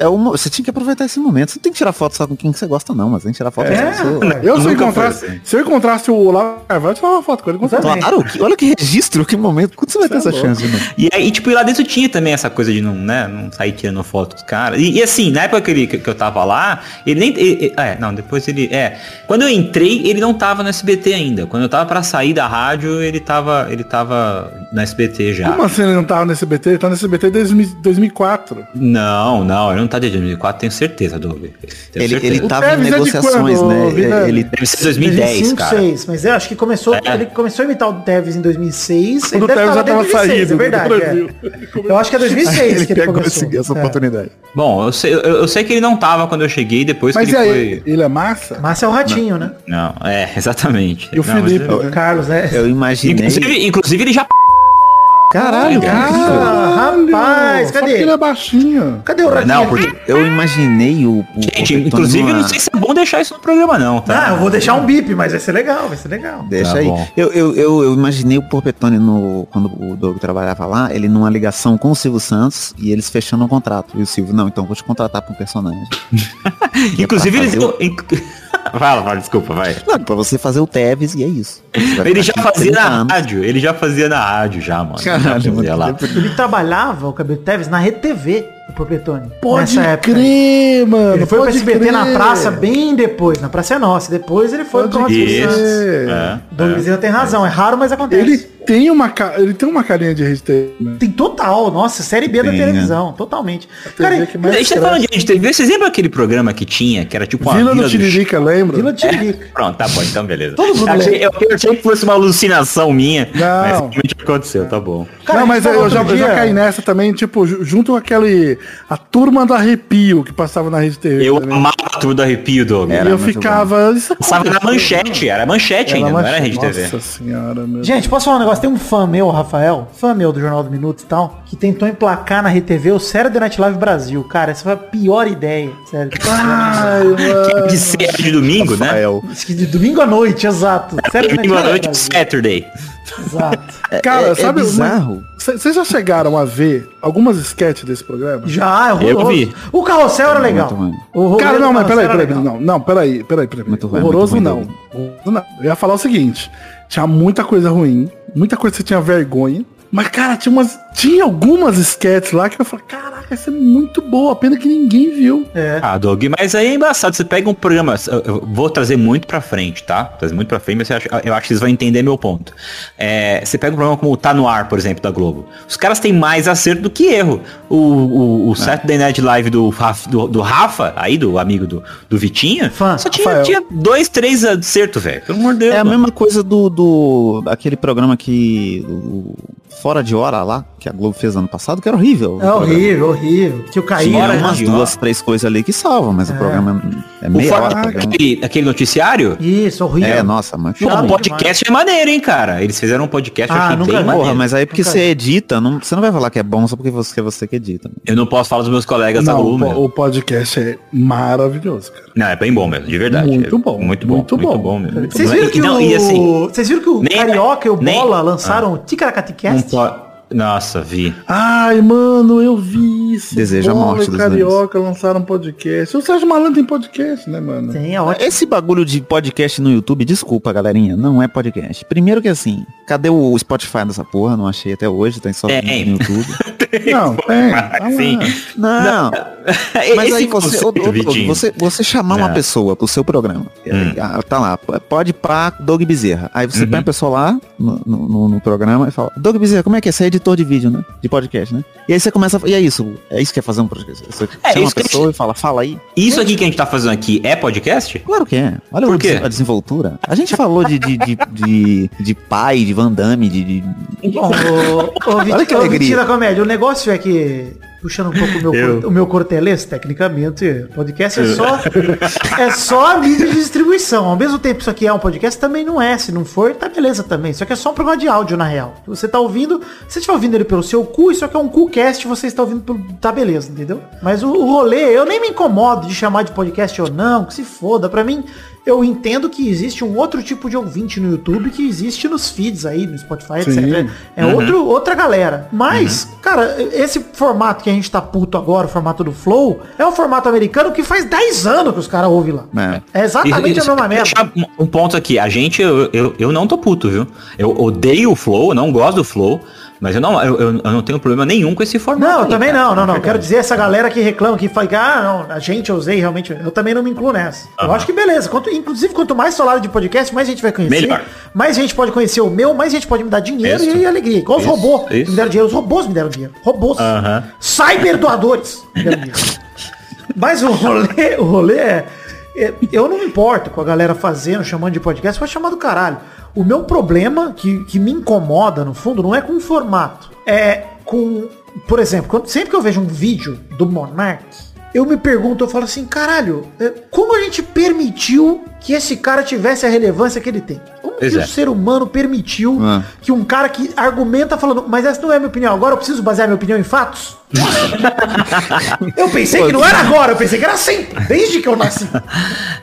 D: é uma, você tinha que aproveitar esse momento. Você não tem que tirar foto só com quem você gosta, não, mas tem que tirar foto com
A: É,
D: essa pessoa.
C: Eu, se eu, encontrasse,
B: assim.
C: se eu encontrasse o Olavo Carvalho, eu tirava uma foto com ele. Com.
D: Claro, que, olha que registro, que momento. Quando você vai ter
C: Você
D: essa
C: é
D: chance, mano?
B: E aí, tipo, lá dentro tinha também essa coisa de não, né, não sair tirando foto dos caras. E, e assim, na época que, ele, que, que eu tava lá, ele nem. ele- ele- é, não, depois ele. É. Quando eu entrei, ele não tava no SBT ainda. Quando eu tava pra sair da rádio, ele tava. Ele tava no SBT já.
C: Como assim ele não tava no SBT? Ele tá no SBT desde 2004.
B: Não, não, ele não tá desde 2004, tenho certeza, Doug. Tenho
D: Ele,
B: certeza.
D: ele tava em
C: é
D: negociações,
C: quando,
D: né? Ele,
B: Deve ser 2010,
A: 2005,
B: cara.
A: 2006. Mas eu acho que começou,
B: É.
A: ele começou a imitar o Teves em 2006.
C: Quando o Teves já tava
A: desde 2006,
C: saído
A: é verdade.
C: do
A: é. [LAUGHS]
C: Brasil.
A: Eu acho que é 2006
D: ele
A: que ele
D: pegou
A: começou.
D: esse- essa
A: É.
D: oportunidade.
B: Bom, eu sei, eu, eu sei que ele não tava quando eu cheguei, depois
C: Mas
B: que ele
C: aí,
B: foi.
C: ele é massa?
A: Márcio é o ratinho, né?
B: Não, é, [LAUGHS] exatamente.
C: E o
B: Não,
C: Felipe?
B: eu-
A: O Carlos, né?
D: Eu imaginei.
B: Inclusive, inclusive ele já.
D: Caralho,
A: Ah, rapaz,
C: Só
A: cadê?
C: porque ele é baixinho.
A: Cadê o ratinho?
B: Não, porque.
D: Eu imaginei o. o
B: Gente, inclusive, eu
D: numa-
B: não sei se é bom deixar isso no programa, não, tá?
A: Ah, eu vou deixar um bip, mas vai ser legal, vai ser legal.
D: Deixa
B: Tá
D: aí. Eu, eu, eu, eu imaginei o Porpetone no, quando o Doug trabalhava lá, ele numa ligação com o Silvio Santos e eles fechando um contrato. E o Silvio, não, então vou te contratar pra um personagem. [LAUGHS]
B: Inclusive,
D: pra
B: ele.
D: fazer
B: inc- [LAUGHS] Fala, fala, desculpa, vai.
D: Não, pra você fazer o Tevez e é isso.
B: Ele já fazia
D: 30
B: na
D: anos.
B: rádio, ele já fazia na rádio já, mano. Ele já
D: Caralho, mano.
B: lá.
A: Ele trabalhava, o Cabelo Teves, na Rede TV. O Porpetone.
C: Pode
A: nessa época.
C: crer, mano.
A: Ele foi pro
C: pode
A: SBT na praça bem depois. Na Praça é Nossa. Depois ele foi
C: Pode
A: pro.
B: É.
A: Dom Bezerra tem razão. É raro, mas acontece.
C: Ele tem uma, ca- ele tem uma carinha de rede TV, né?
A: Tem total, nossa, série B da
D: Tem, né?
A: televisão, totalmente.
C: TV
A: Cara,
B: A gente tá falando de TV, vocês lembram aquele programa que tinha, que era tipo uma
C: Vila do
B: do
C: Tiririca, lembra?
A: Vila Tiririca. [LAUGHS]
B: Pronto, tá bom, então beleza.
A: Todo mundo
B: eu, achei,
A: lembra.
B: eu achei que fosse uma alucinação minha,
C: Não.
B: mas realmente aconteceu, tá bom.
A: Cara,
C: não, mas eu já, eu já caí nessa também, tipo, ju- junto com aquele. A turma do arrepio que passava na rede TV.
B: Eu
C: também.
B: amava tudo do arrepio, Doug.
C: E
D: Era
C: eu ficava. Isso
B: Passava na manchete, era manchete ainda, não era rede TV.
C: Nossa senhora, meu.
A: Gente, posso falar um negócio? Tem um fã meu, Rafael, fã meu do Jornal do Minuto e tal, que tentou emplacar na RTV o Saturday Night Live Brasil. Cara, essa foi a pior ideia, sério.
C: Ai, mano.
B: De ser de domingo, né?
D: Rafael.
A: Isso que de domingo à noite, exato. Saturday
B: Domingo à noite,
A: Brasil.
B: Saturday.
A: Exato.
C: Cara,
D: é,
C: sabe
D: é bizarro.
C: Vocês já chegaram a ver algumas sketches desse programa?
A: Já, é horroroso.
B: Eu vi.
A: O carrossel era legal. O
C: Cara, não, mas peraí,
A: era
C: peraí, não, não, peraí, peraí, peraí.
D: Muito
C: Horroroso
D: muito
C: não.
D: ruim,
C: Horroroso não. Eu ia falar o seguinte, tinha muita coisa ruim, muita coisa que você tinha vergonha, mas, cara, tinha umas. Tinha algumas sketches lá que eu falei, caraca, essa é muito boa, pena que ninguém viu.
A: É.
B: Ah, Doug, mas aí é embaçado. Você pega um programa, eu- eu vou trazer muito pra frente, tá? Trazer muito pra frente, mas eu acho, eu acho que vocês vão entender meu ponto. É, você pega um programa como o Tá No Ar, por exemplo, da Globo. Os caras têm mais acerto do que erro. O, o, o Saturday Night Live do, Raf- do, do Rafa, aí, do amigo do, do Vitinha,
A: Fã,
B: só tinha, tinha dois, três acertos, velho. Pelo amor de Deus.
D: É a
B: mano.
D: mesma coisa do, do aquele programa que o Fora de Hora lá, que a Globo fez ano passado, que era horrível.
A: É horrível, horrível. Que o
D: Tinha
A: Caíra,
B: Fora
D: umas duas,
B: Hora.
D: três coisas ali que salvam, mas o programa é
B: O
D: meia
B: Fora-
D: hora. o programa.
B: aquele, aquele noticiário?
A: Isso, horrível.
D: É, nossa, mas
B: Pô, podcast é maneiro, hein, cara? Eles fizeram um podcast, eu
A: Ah,
B: achei
A: nunca
B: bem.
D: Porra, mas aí porque
A: Nunca
D: você edita, não, você não vai falar que é bom só porque você, é você que edita.
B: Eu não posso falar dos meus colegas da
C: Não,
B: Globo,
C: o, o podcast é maravilhoso, cara.
B: Não, é bem bom mesmo, de verdade.
C: Muito
B: É
C: bom,
B: Muito bom.
C: muito
B: Muito,
C: bom.
B: bom. mesmo.
A: Vocês viram que
B: Não,
A: o...
B: assim,
A: Vocês viram que o
B: nem-
A: Carioca e o
B: nem-
A: Bola lançaram o Ticaracaticast?
B: um po- Nossa, vi.
C: Ai, mano, eu vi isso.
D: Desejo a morte dos
C: Carioca lançaram um podcast. O Sérgio Malandro tem podcast, né, mano?
A: Tem, é ótimo.
D: Esse bagulho de podcast no YouTube, desculpa, galerinha, não é podcast. Primeiro que assim, cadê o Spotify dessa porra? Não achei até hoje, tem só
B: Tem.
D: no YouTube. [LAUGHS]
C: Não, tem. tá.
B: Sim.
D: Não, [LAUGHS] mas
B: Esse
D: aí você,
B: conceito,
D: ô, ô, ô,
B: Vitinho.
D: você, você chamar uma
B: É.
D: pessoa pro seu programa,
B: Hum.
D: ah, tá lá, pode pá, Doug Bezerra. Aí você
B: Uhum.
D: põe a pessoa lá no, no- no- programa e fala, Doug Bezerra, como é que é? Você é editor de vídeo, né? De podcast, né? E aí você começa, a- e é isso, é isso que é fazer um podcast. Você
B: É,
D: chama
B: isso
D: a pessoa e fala, fala aí.
B: Isso aqui que a gente tá fazendo aqui é podcast?
D: Claro que é. Olha
B: Por
D: o
B: quê?
D: a desenvoltura. A gente falou de, de, de, de, de pai, de Van Damme, de, de-
A: Bom, ô, ô,
D: Olha que
A: ô,
D: alegria.
A: Da Comédia, o negócio é que, puxando um pouco o meu,
B: Eu.
A: o meu cortelês, tecnicamente, podcast é só, é só a mídia de distribuição. Ao mesmo tempo, isso aqui é um podcast, também não é. Se não for, tá beleza também. Isso aqui é só um programa de áudio, na real. Você tá ouvindo, se você estiver ouvindo ele pelo seu cu, isso aqui é um cu-cast, você está ouvindo pelo... Tá beleza, entendeu? Mas o, o rolê, eu nem me incomodo de chamar de podcast ou não, que se foda. Pra mim, eu entendo que existe um outro tipo de ouvinte no YouTube que existe nos feeds aí, no Spotify,
C: Sim.
A: etc. É outro, outra galera. Mas, cara, esse formato que a gente tá puto agora, o formato do Flow, é um formato americano que faz 10 anos que os caras ouvem lá.
D: É.
A: É exatamente
B: Isso-
A: a mesma merda.
B: deixa Um um ponto aqui, a gente, eu, eu, eu não tô puto, viu? Eu odeio o Flow, eu não gosto do Flow, mas eu não, eu, eu, eu não tenho problema nenhum com esse formato.
A: Não, eu também
B: cara.
A: não, não, não. Quero dizer essa galera que reclama, que fala que, ah, não, a gente eu usei realmente. Eu também não me incluo nessa. Eu
B: Aham.
A: acho que beleza. Quanto, inclusive, quanto mais falado de podcast, mais gente vai conhecer.
B: Melhor.
A: Mais gente pode conhecer o meu, mais gente pode me dar dinheiro
B: Isso.
A: e alegria. Igual os robôs
B: isso.
A: me deram dinheiro. Os robôs me deram dinheiro. Robôs.
B: Aham.
A: Cyber doadores me deram dinheiro. Mas o rolê, o rolê é, é- Eu não me importo com a galera fazendo, chamando de podcast, vai chamar do caralho. O meu problema, que, que me incomoda, no fundo, não é com o formato. É com. Por exemplo, quando, sempre que eu vejo um vídeo do Monark, eu me pergunto, eu falo assim, caralho, é, como a gente permitiu que esse cara tivesse a relevância que ele tem? Como
B: Pois
A: que
B: é.
A: o ser humano permitiu
D: Ah.
A: que um cara que argumenta falando, mas essa não é a minha opinião, agora eu preciso basear minha opinião em fatos? [LAUGHS] eu pensei que não era agora, eu pensei que era sempre, desde que eu nasci. [LAUGHS]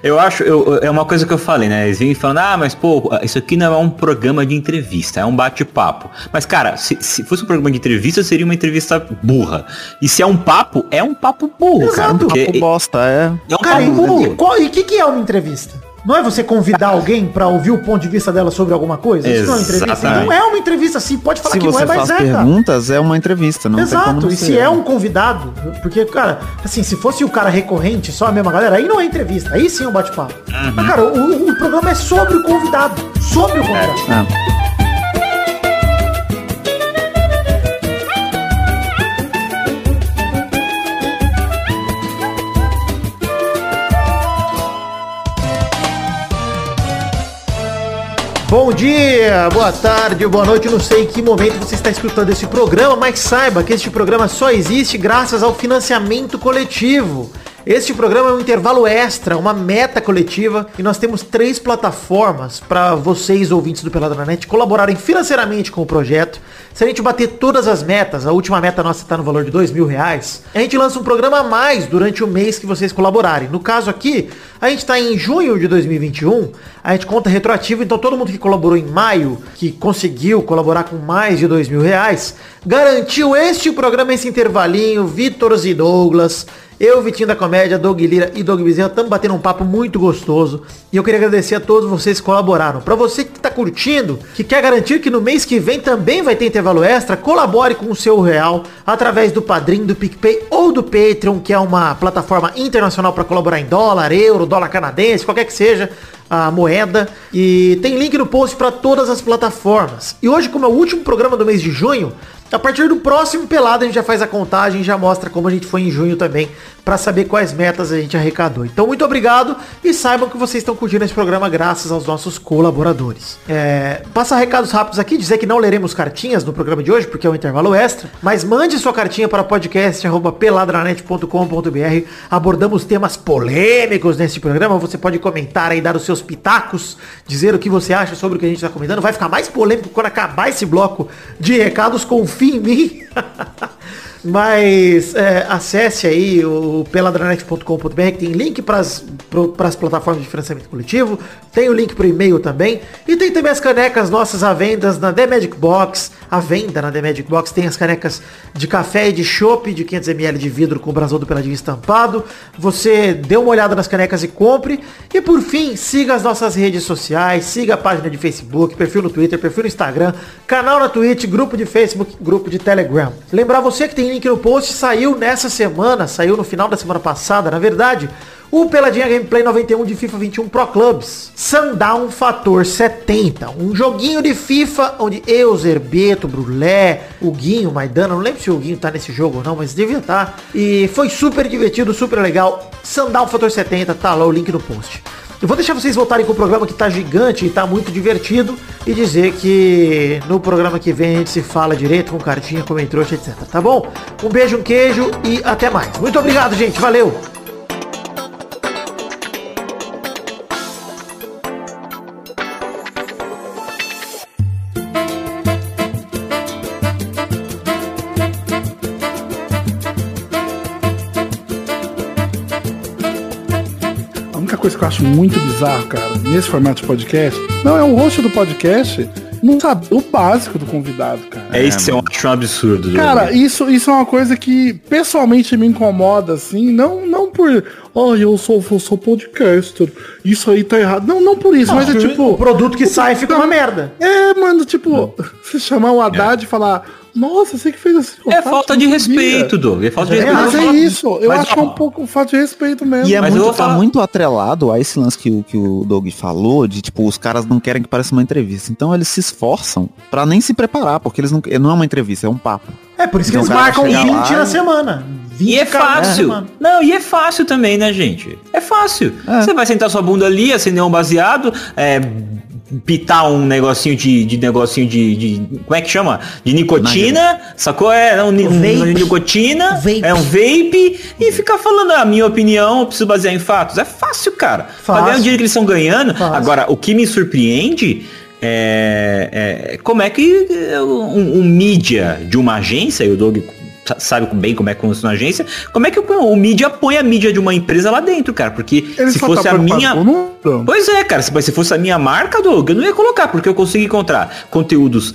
B: Eu acho, eu- é uma coisa que eu falei, né? Eles vêm falando, ah, mas pô, isso aqui não é um programa de entrevista, é um bate-papo. Mas, cara, se, se fosse um programa de entrevista, seria uma entrevista burra. E se é um papo, é um papo burro, cara.
A: Exato.
B: Porque
D: Papo bosta, é.
B: é um
A: Cara,
B: papo
A: e
B: burro.
A: o que que é uma entrevista? Não é você convidar [LAUGHS] alguém pra ouvir o ponto de vista dela sobre alguma coisa? Isso não é uma entrevista?
B: Exatamente.
A: Não é uma entrevista sim, pode falar
D: Se
A: que não é, mas
D: faz
A: é,
D: perguntas, é uma entrevista, não
A: Exato,
D: não
A: e se é um convidado, porque, cara, assim, se fosse o cara recorrente, só a mesma galera, aí não é entrevista, aí sim é um bate-papo. Mas, cara, o, o programa é sobre o convidado, sobre o convidado.
D: Ah,
A: Bom dia, boa tarde, boa noite. Eu Não sei em que momento você está escutando esse programa, mas saiba que este programa só existe graças ao financiamento coletivo. Este programa é um intervalo extra, uma meta coletiva, e nós temos três plataformas para vocês, ouvintes do Peladranet, colaborarem financeiramente com o projeto. Se a gente bater todas as metas, a última meta nossa está no valor de dois mil reais, a gente lança um programa a mais durante o mês que vocês colaborarem. No caso aqui, a gente está em junho de 2021, a gente conta retroativo, então todo mundo que colaborou em maio, que conseguiu colaborar com mais de dois mil reais, garantiu este programa, esse intervalinho, Vitor e Douglas, eu, Vitinho da Comédia, Doug Lira e Doug Bezerra estamos batendo um papo muito gostoso. E eu queria agradecer a todos vocês que colaboraram. Para você que está curtindo, que quer garantir que no mês que vem também vai ter intervalo extra, colabore com o seu real através do Padrim, do PicPay ou do Patreon, que é uma plataforma internacional para colaborar em dólar, euro, dólar canadense, qualquer que seja a moeda. E tem link no post para todas as plataformas. E hoje, como é o último programa do mês de junho, a partir do próximo pelado a gente já faz a contagem, já mostra como a gente foi em junho também, para saber quais metas a gente arrecadou. Então muito obrigado e saibam que vocês estão curtindo esse programa graças aos nossos colaboradores. É, passar recados rápidos aqui, dizer que não leremos cartinhas no programa de hoje, porque é um intervalo extra, mas mande sua cartinha para podcast@peladranet.com.br. Abordamos temas polêmicos nesse programa, você pode comentar aí, dar os seus pitacos, dizer o que você acha sobre o que a gente está comentando. Vai ficar mais polêmico quando acabar esse bloco de recados, confia em mim. [LAUGHS] Mas é, acesse aí o peladranet.com.br tem link para as plataformas de financiamento coletivo, tem o link para o e-mail também, e tem também as canecas nossas à venda na The Magic Box, à venda na The Magic Box, tem as canecas de café e de chopp de 500ml de vidro com o brasão do Peladinho estampado, você dê uma olhada nas canecas e compre, e por fim, siga as nossas redes sociais, siga a página de Facebook, perfil no Twitter, perfil no Instagram, canal na Twitch, grupo de Facebook, grupo de Telegram. Lembrar você que tem link no post, saiu nessa semana, saiu no final da semana passada, na verdade, o Peladinha Gameplay 91 de FIFA 21 Pro Clubs. Sundown Fator 70. Um joguinho de FIFA onde eu, Zerbeto, Brulé, o Guinho, Maidana, não lembro se o Guinho tá nesse jogo ou não, mas devia estar. Tá. E foi super divertido, super legal. Sundown Fator 70, tá lá o link no post. Eu vou deixar vocês voltarem com o programa que tá gigante e tá muito divertido e dizer que no programa que vem a gente se fala direito com cartinha, como entrou, etc. Tá bom? Um beijo, um queijo e até mais. Muito obrigado, gente. Valeu!
C: Que eu acho muito bizarro, cara, nesse formato de podcast, não é o host do podcast não sabe o básico do convidado, cara.
B: É isso que eu acho um absurdo.
C: Cara, isso, isso é uma coisa que pessoalmente me incomoda, assim, não, não por, oh, eu sou, eu sou podcaster, isso aí tá errado. Não, não por isso,
A: Não,
C: mas é tipo...
A: o produto que sai fica uma merda.
C: É, mano, tipo, [LAUGHS] você chamar o Haddad e falar, nossa, você que fez assim.
B: É falta de
C: sabia."
B: respeito, Doug. É falta de
A: É,
B: respeito.
C: Mas é isso, eu
B: Mas,
C: acho que é
B: ó,
C: um pouco falta de respeito mesmo.
D: E é
B: Mas
D: muito, tá
B: falar-
D: muito atrelado a esse lance que o, que o Doug falou, de tipo, os caras não querem que pareça uma entrevista. Então eles se esforçam pra nem se preparar, porque eles não, não é uma entrevista, é um papo.
A: É, por isso que
D: Então,
A: eles marcam
D: chega
A: 20
D: lá
A: na
D: e-
A: semana. 20
B: E é fácil.
A: semana.
B: Não, e é fácil também, né, gente? É fácil.
D: É.
B: Você vai sentar sua bunda ali, acender um baseado, é, pitar um negocinho de, de negocinho de, de- Como é que chama? De nicotina, sacou? É, não, ni-
A: Vape.
B: um, nicotina,
A: Vape.
B: é um vape, e ficar falando a minha opinião, eu preciso basear em fatos. É fácil, cara. Pra
A: Fácil.
B: ganhar o dinheiro que eles estão ganhando.
A: Fácil.
B: Agora, o que me surpreende é, é como é que é, um, um mídia de uma agência, e o Doug sa- sabe bem como é que funciona a agência, como é que o, o mídia põe a mídia de uma empresa lá dentro, cara? Porque
C: Ele
B: se
C: só
B: fosse
C: tá
B: a minha... Pois é, cara, se, se fosse a minha marca, Doug, eu não ia colocar, porque eu consigo encontrar conteúdos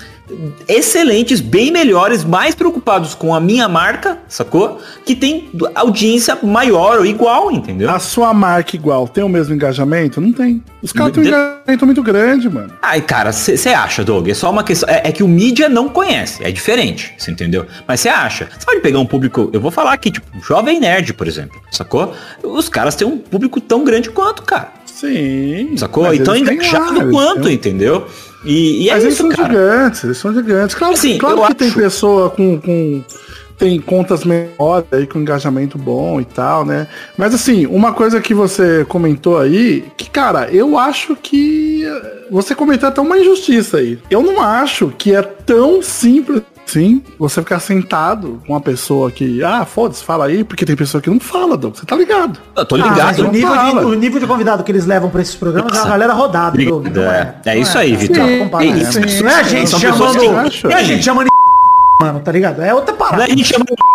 B: excelentes, bem melhores, mais preocupados com a minha marca, sacou? Que tem audiência maior ou igual, entendeu?
C: A sua marca igual tem o mesmo engajamento? Não tem. Os caras têm um engajamento muito grande, mano.
B: Ai, cara, você acha, Doug? É só uma questão. É, é que o mídia não conhece, é diferente, você entendeu? Mas você acha. Você pode pegar um público. Eu vou falar aqui, tipo, jovem nerd, por exemplo, sacou? Os caras têm um público tão grande quanto, cara.
C: Sim.
B: Sacou?
C: mas
B: E tão
C: eles têm
B: engajado
C: eles
B: quanto,
C: têm-
B: entendeu? E, e é
C: Mas eles
B: isso,
C: são
B: cara.
C: gigantes, eles são gigantes. Claro,
B: Assim,
C: claro que tem
B: acho-
C: pessoa com, com- Tem contas menores aí com engajamento bom e tal, né? Mas assim, uma coisa que você comentou aí, que, cara, eu acho que eh, você comentou até uma injustiça aí. Eu não acho que é tão simples Sim, você ficar sentado com uma pessoa que, ah, foda-se, fala aí, porque tem pessoa que não fala, Doug, você tá ligado.
B: Eu tô
A: Ah, mas
B: ligado.
A: o, nível de, o nível de convidado que eles levam pra esses programas é uma
B: Nossa.
A: galera rodada, Doug. Não
B: é. É
A: não
B: isso aí,
A: cara.
B: Vitor.
A: Não
B: É isso.
A: Não é a gente chamando. Não é a gente chamando de [LAUGHS] mano, tá ligado? É outra
B: Não
A: parada.
B: é a gente chama [LAUGHS]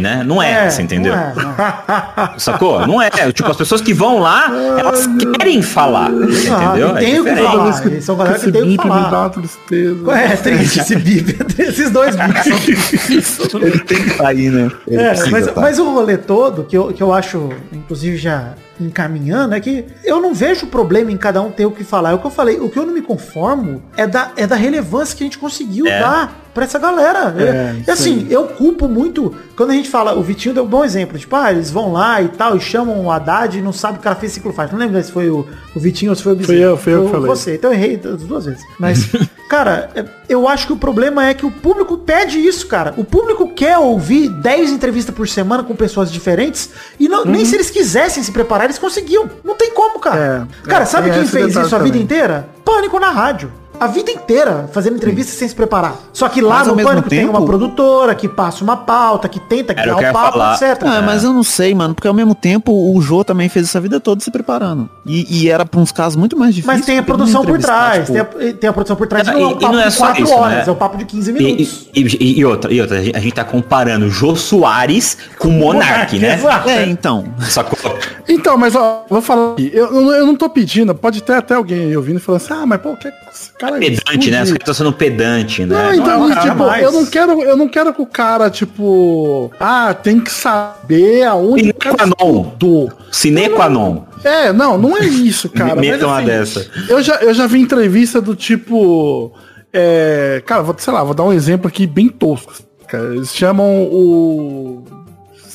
B: né? Não é, você entendeu?
A: Não é, não. [LAUGHS]
B: Sacou? Não é. Tipo, as pessoas que vão lá, elas querem falar.
A: Ah,
B: entendeu?
A: e tem o que falar. eles são galera que
C: Esse
A: tem o que
C: bip me
A: falar.
C: dá tristeza.
A: É, triste esse bip. Esses dois [LAUGHS] bips.
D: Ele tem que sair, né? Ele
A: É, mas, mas o rolê todo, que eu, que eu acho, inclusive já encaminhando, é que eu não vejo problema em cada um ter o que falar. É o que eu falei, o que eu não me conformo é da, é da relevância que a gente conseguiu
B: É.
A: dar pra essa galera.
C: É,
A: e assim, eu culpo muito, quando a gente fala, o Vitinho deu um bom exemplo, tipo, ah, eles vão lá e tal, e chamam o Haddad e não sabe o cara fez ciclo faz. Não lembro se foi o, o Vitinho ou se foi o Bezerra.
C: Fui eu, fui eu que falei.
A: Você, então eu errei das duas vezes. Mas, [LAUGHS] cara, é- eu acho que o problema é que o público pede isso, cara. O público quer ouvir 10 entrevistas por semana com pessoas diferentes e não, nem se eles quisessem se preparar, eles conseguiam. Não tem como, cara.
C: É,
A: cara,
C: é,
A: sabe quem fez isso a vida
C: também.
A: inteira? Pânico na rádio. A vida inteira fazendo entrevista sem se preparar. Só que lá
D: Mas,
A: no
D: mesmo
A: Pânico tem
D: tempo-
A: uma produtora que passa uma pauta, que tenta
B: Era o
A: o papo,
B: falar.
A: etc.
D: Ah, mas eu não sei, mano, porque ao mesmo tempo o Jô também fez essa vida toda se preparando. E, e era pra uns casos muito mais difíceis.
A: Mas tem a produção por trás,
D: tipo,
A: tem, a, tem a produção por trás,
B: Não,
A: não, é um
B: e
A: papo
B: não é
A: de
B: só
A: 4
B: isso,
A: horas,
B: né?
A: é um papo de 15
B: E,
A: minutos.
B: e- e- e outra, e outra, a gente- tá comparando Jô Soares com Monark, né?
A: exato.
D: É, então.
B: Sacou?
C: Então, mas ó, vou falar aqui. Eu, eu, eu não tô pedindo, pode ter até alguém aí ouvindo e falando assim, ah, mas pô, que esse cara
B: Pedante, né? Os caras estão sendo pedante, né?
C: Não, então,
A: Não,
C: tipo,
A: jamais.
C: eu não quero, eu não quero que o cara, tipo, ah, tem que saber aonde
B: Sine
C: o cara estudou.
B: Sine qua non.
C: É, não, não é isso, cara.
B: Me-
C: mas,
B: uma
C: assim,
B: dessa.
C: Eu já, eu já vi entrevista do tipo. É, cara, vou, sei lá, vou dar um exemplo aqui bem tosco. cara. Eles chamam o.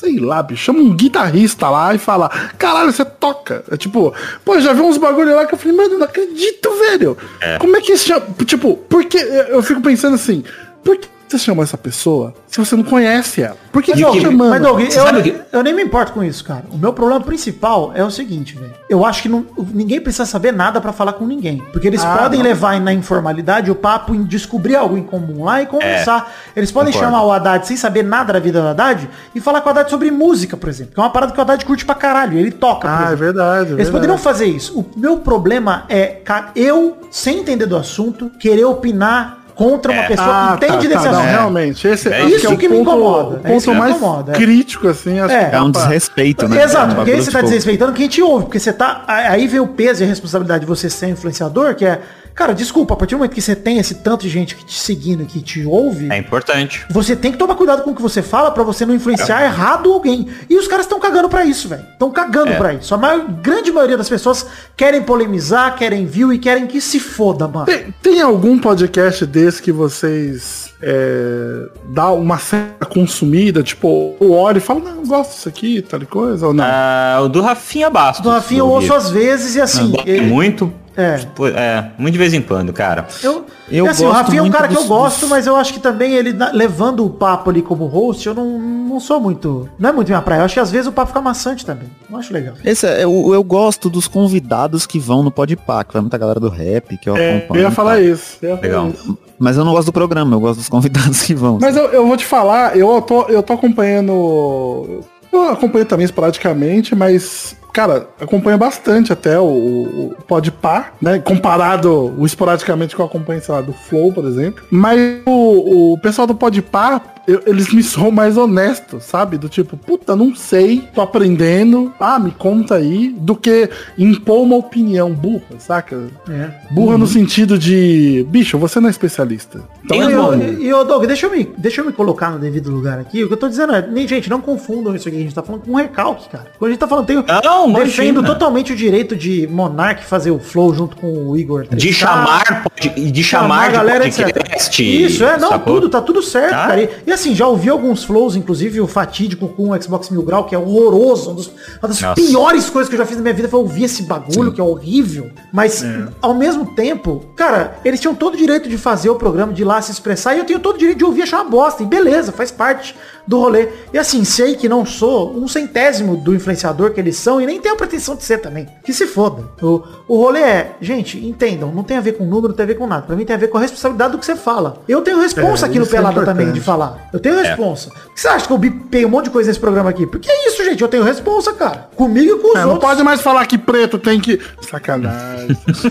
C: Sei lá, bicho, chama um guitarrista lá e fala, caralho, você toca. É tipo, pô, já vi uns bagulho lá que eu falei, mano, não acredito, velho. Como é que isso chama? Tipo, porque eu fico pensando assim, por que você chama essa pessoa se você não conhece ela? Por que
A: Mas,
C: você
A: Doug,
C: tá chamando?
A: mas, Doug, eu,
B: que-
A: eu nem me importo com isso, cara. O meu problema principal é o seguinte, velho. Eu acho que não- ninguém precisa saber nada pra falar com ninguém. Porque eles
C: Ah,
A: podem
C: não.
A: levar na informalidade o papo em descobrir algo em comum lá e conversar. eles podem
B: concordo.
A: chamar o Haddad sem saber nada da vida do Haddad e falar com o Haddad sobre música, por exemplo. Que é uma parada que o Haddad curte pra caralho. Ele toca. por
C: Ah, é verdade. é
A: Eles
C: verdade.
A: poderiam fazer isso. O meu problema é eu, sem entender do assunto, querer opinar contra uma
B: É.
A: pessoa
C: Ah,
A: que entende
C: tá,
A: desse
C: tá, não,
A: assunto.
C: realmente. Esse
B: É
C: acho
B: isso
C: é o
A: que me
C: ponto-
A: incomoda,
C: O
A: é isso
C: ponto
A: que me
C: mais
A: incomoda, é.
C: crítico, assim. acho
A: É.
C: que
D: É um
C: pra-
D: desrespeito, né?
A: Exato,
D: Um
A: porque aí você tá
D: tipo,
A: desrespeitando quem te ouve, porque você tá. Aí vem o peso e a responsabilidade de você ser influenciador, que é. Cara, desculpa, a partir do momento que você tem esse tanto de gente que te seguindo, que te ouve,
B: É importante.
A: você tem que tomar cuidado com o que você fala pra você não influenciar errado alguém. E os caras estão cagando pra isso, velho. Estão cagando
B: É.
A: pra isso. A maior, grande maioria das pessoas querem polemizar, querem view e querem que se foda, mano.
C: Tem, tem algum podcast desse que vocês é, dá uma certa consumida, tipo, ou olha e fala, não, eu gosto disso aqui, tal e coisa, ou não?
B: Ah, o do Rafinha Bastos.
A: Do Rafinha eu ouço às vezes e assim. Ele-
B: muito.
A: É.
B: Pô, É, muito de vez em quando, cara.
A: Eu,
D: Eu
A: e assim, o
D: gosto
A: Rafinha é um cara que eu gosto,
D: dos-
A: mas eu acho que também ele, levando o papo ali como host, eu não, não sou muito. Não é muito minha praia. Eu acho que às vezes o papo fica maçante também. Não acho legal.
D: Esse é, eu, eu gosto dos convidados que vão no Podpah, que vai muita galera do rap, que eu
C: É,
D: acompanho.
C: eu ia
D: e
C: falar
D: tal.
C: isso. eu ia falar
B: Legal.
C: isso.
D: Mas eu não gosto do programa, eu gosto dos [LAUGHS] convidados que vão.
C: Mas eu, eu vou te falar, eu tô, eu tô acompanhando. Eu acompanho também esporadicamente, mas cara, acompanho bastante até o, o, o Podpar, né? Comparado o esporadicamente que eu acompanho, sei lá, do Flow, por exemplo. Mas o, o pessoal do Podpar, eu- eles me [LAUGHS] são mais honestos, sabe? Do tipo, puta, não sei, tô aprendendo, ah, me conta aí, do que impor uma opinião burra, saca?
A: É.
C: Burra no sentido de, bicho, você não é especialista. Então,
A: E,
B: Não,
A: ô,
B: não.
A: e, ô, Doug, deixa eu, me, deixa eu me colocar no devido lugar aqui. O que eu tô dizendo é, nem, gente, não confundam isso aqui. A gente tá falando com um recalque, cara. Quando a gente tá falando, tem,
B: Não,
A: defendo
B: imagina.
A: totalmente o direito de Monark fazer o flow junto com o Igor.
B: De
A: 3K,
B: chamar, pod- de chamar de podcast.
A: Isso, é, não,
B: sacou?
A: tudo, tá tudo certo,
B: Tá?
A: cara. E, e assim, já ouvi alguns flows, inclusive o fatídico com o Xbox Mil Grau, que é horroroso. Um dos- uma das
B: Nossa.
A: piores coisas que eu já fiz na minha vida foi ouvir esse bagulho, que é horrível. Mas, ao mesmo tempo, cara, eles tinham todo o direito de fazer o programa, de ir lá se expressar, e eu tenho todo o direito de ouvir achar uma bosta. E beleza, faz parte do rolê. E assim, sei que não sou um centésimo do influenciador que eles são, e nem tenho a pretensão de ser também. Que se foda. O, o rolê é, gente, entendam, não tem a ver com número, não tem a ver com nada. Pra mim tem a ver com a responsabilidade do que você fala. Eu tenho responsa
C: É,
A: aqui no
C: é
A: Pelada também
C: importante.
A: de falar. Eu tenho responsa. Por que você acha que eu bipei um monte de coisa nesse programa aqui? Porque é isso, gente. Eu tenho responsa, cara. Comigo e com os
C: É, não
A: outros.
C: pode mais falar que preto tem que. Sacanagem. [LAUGHS]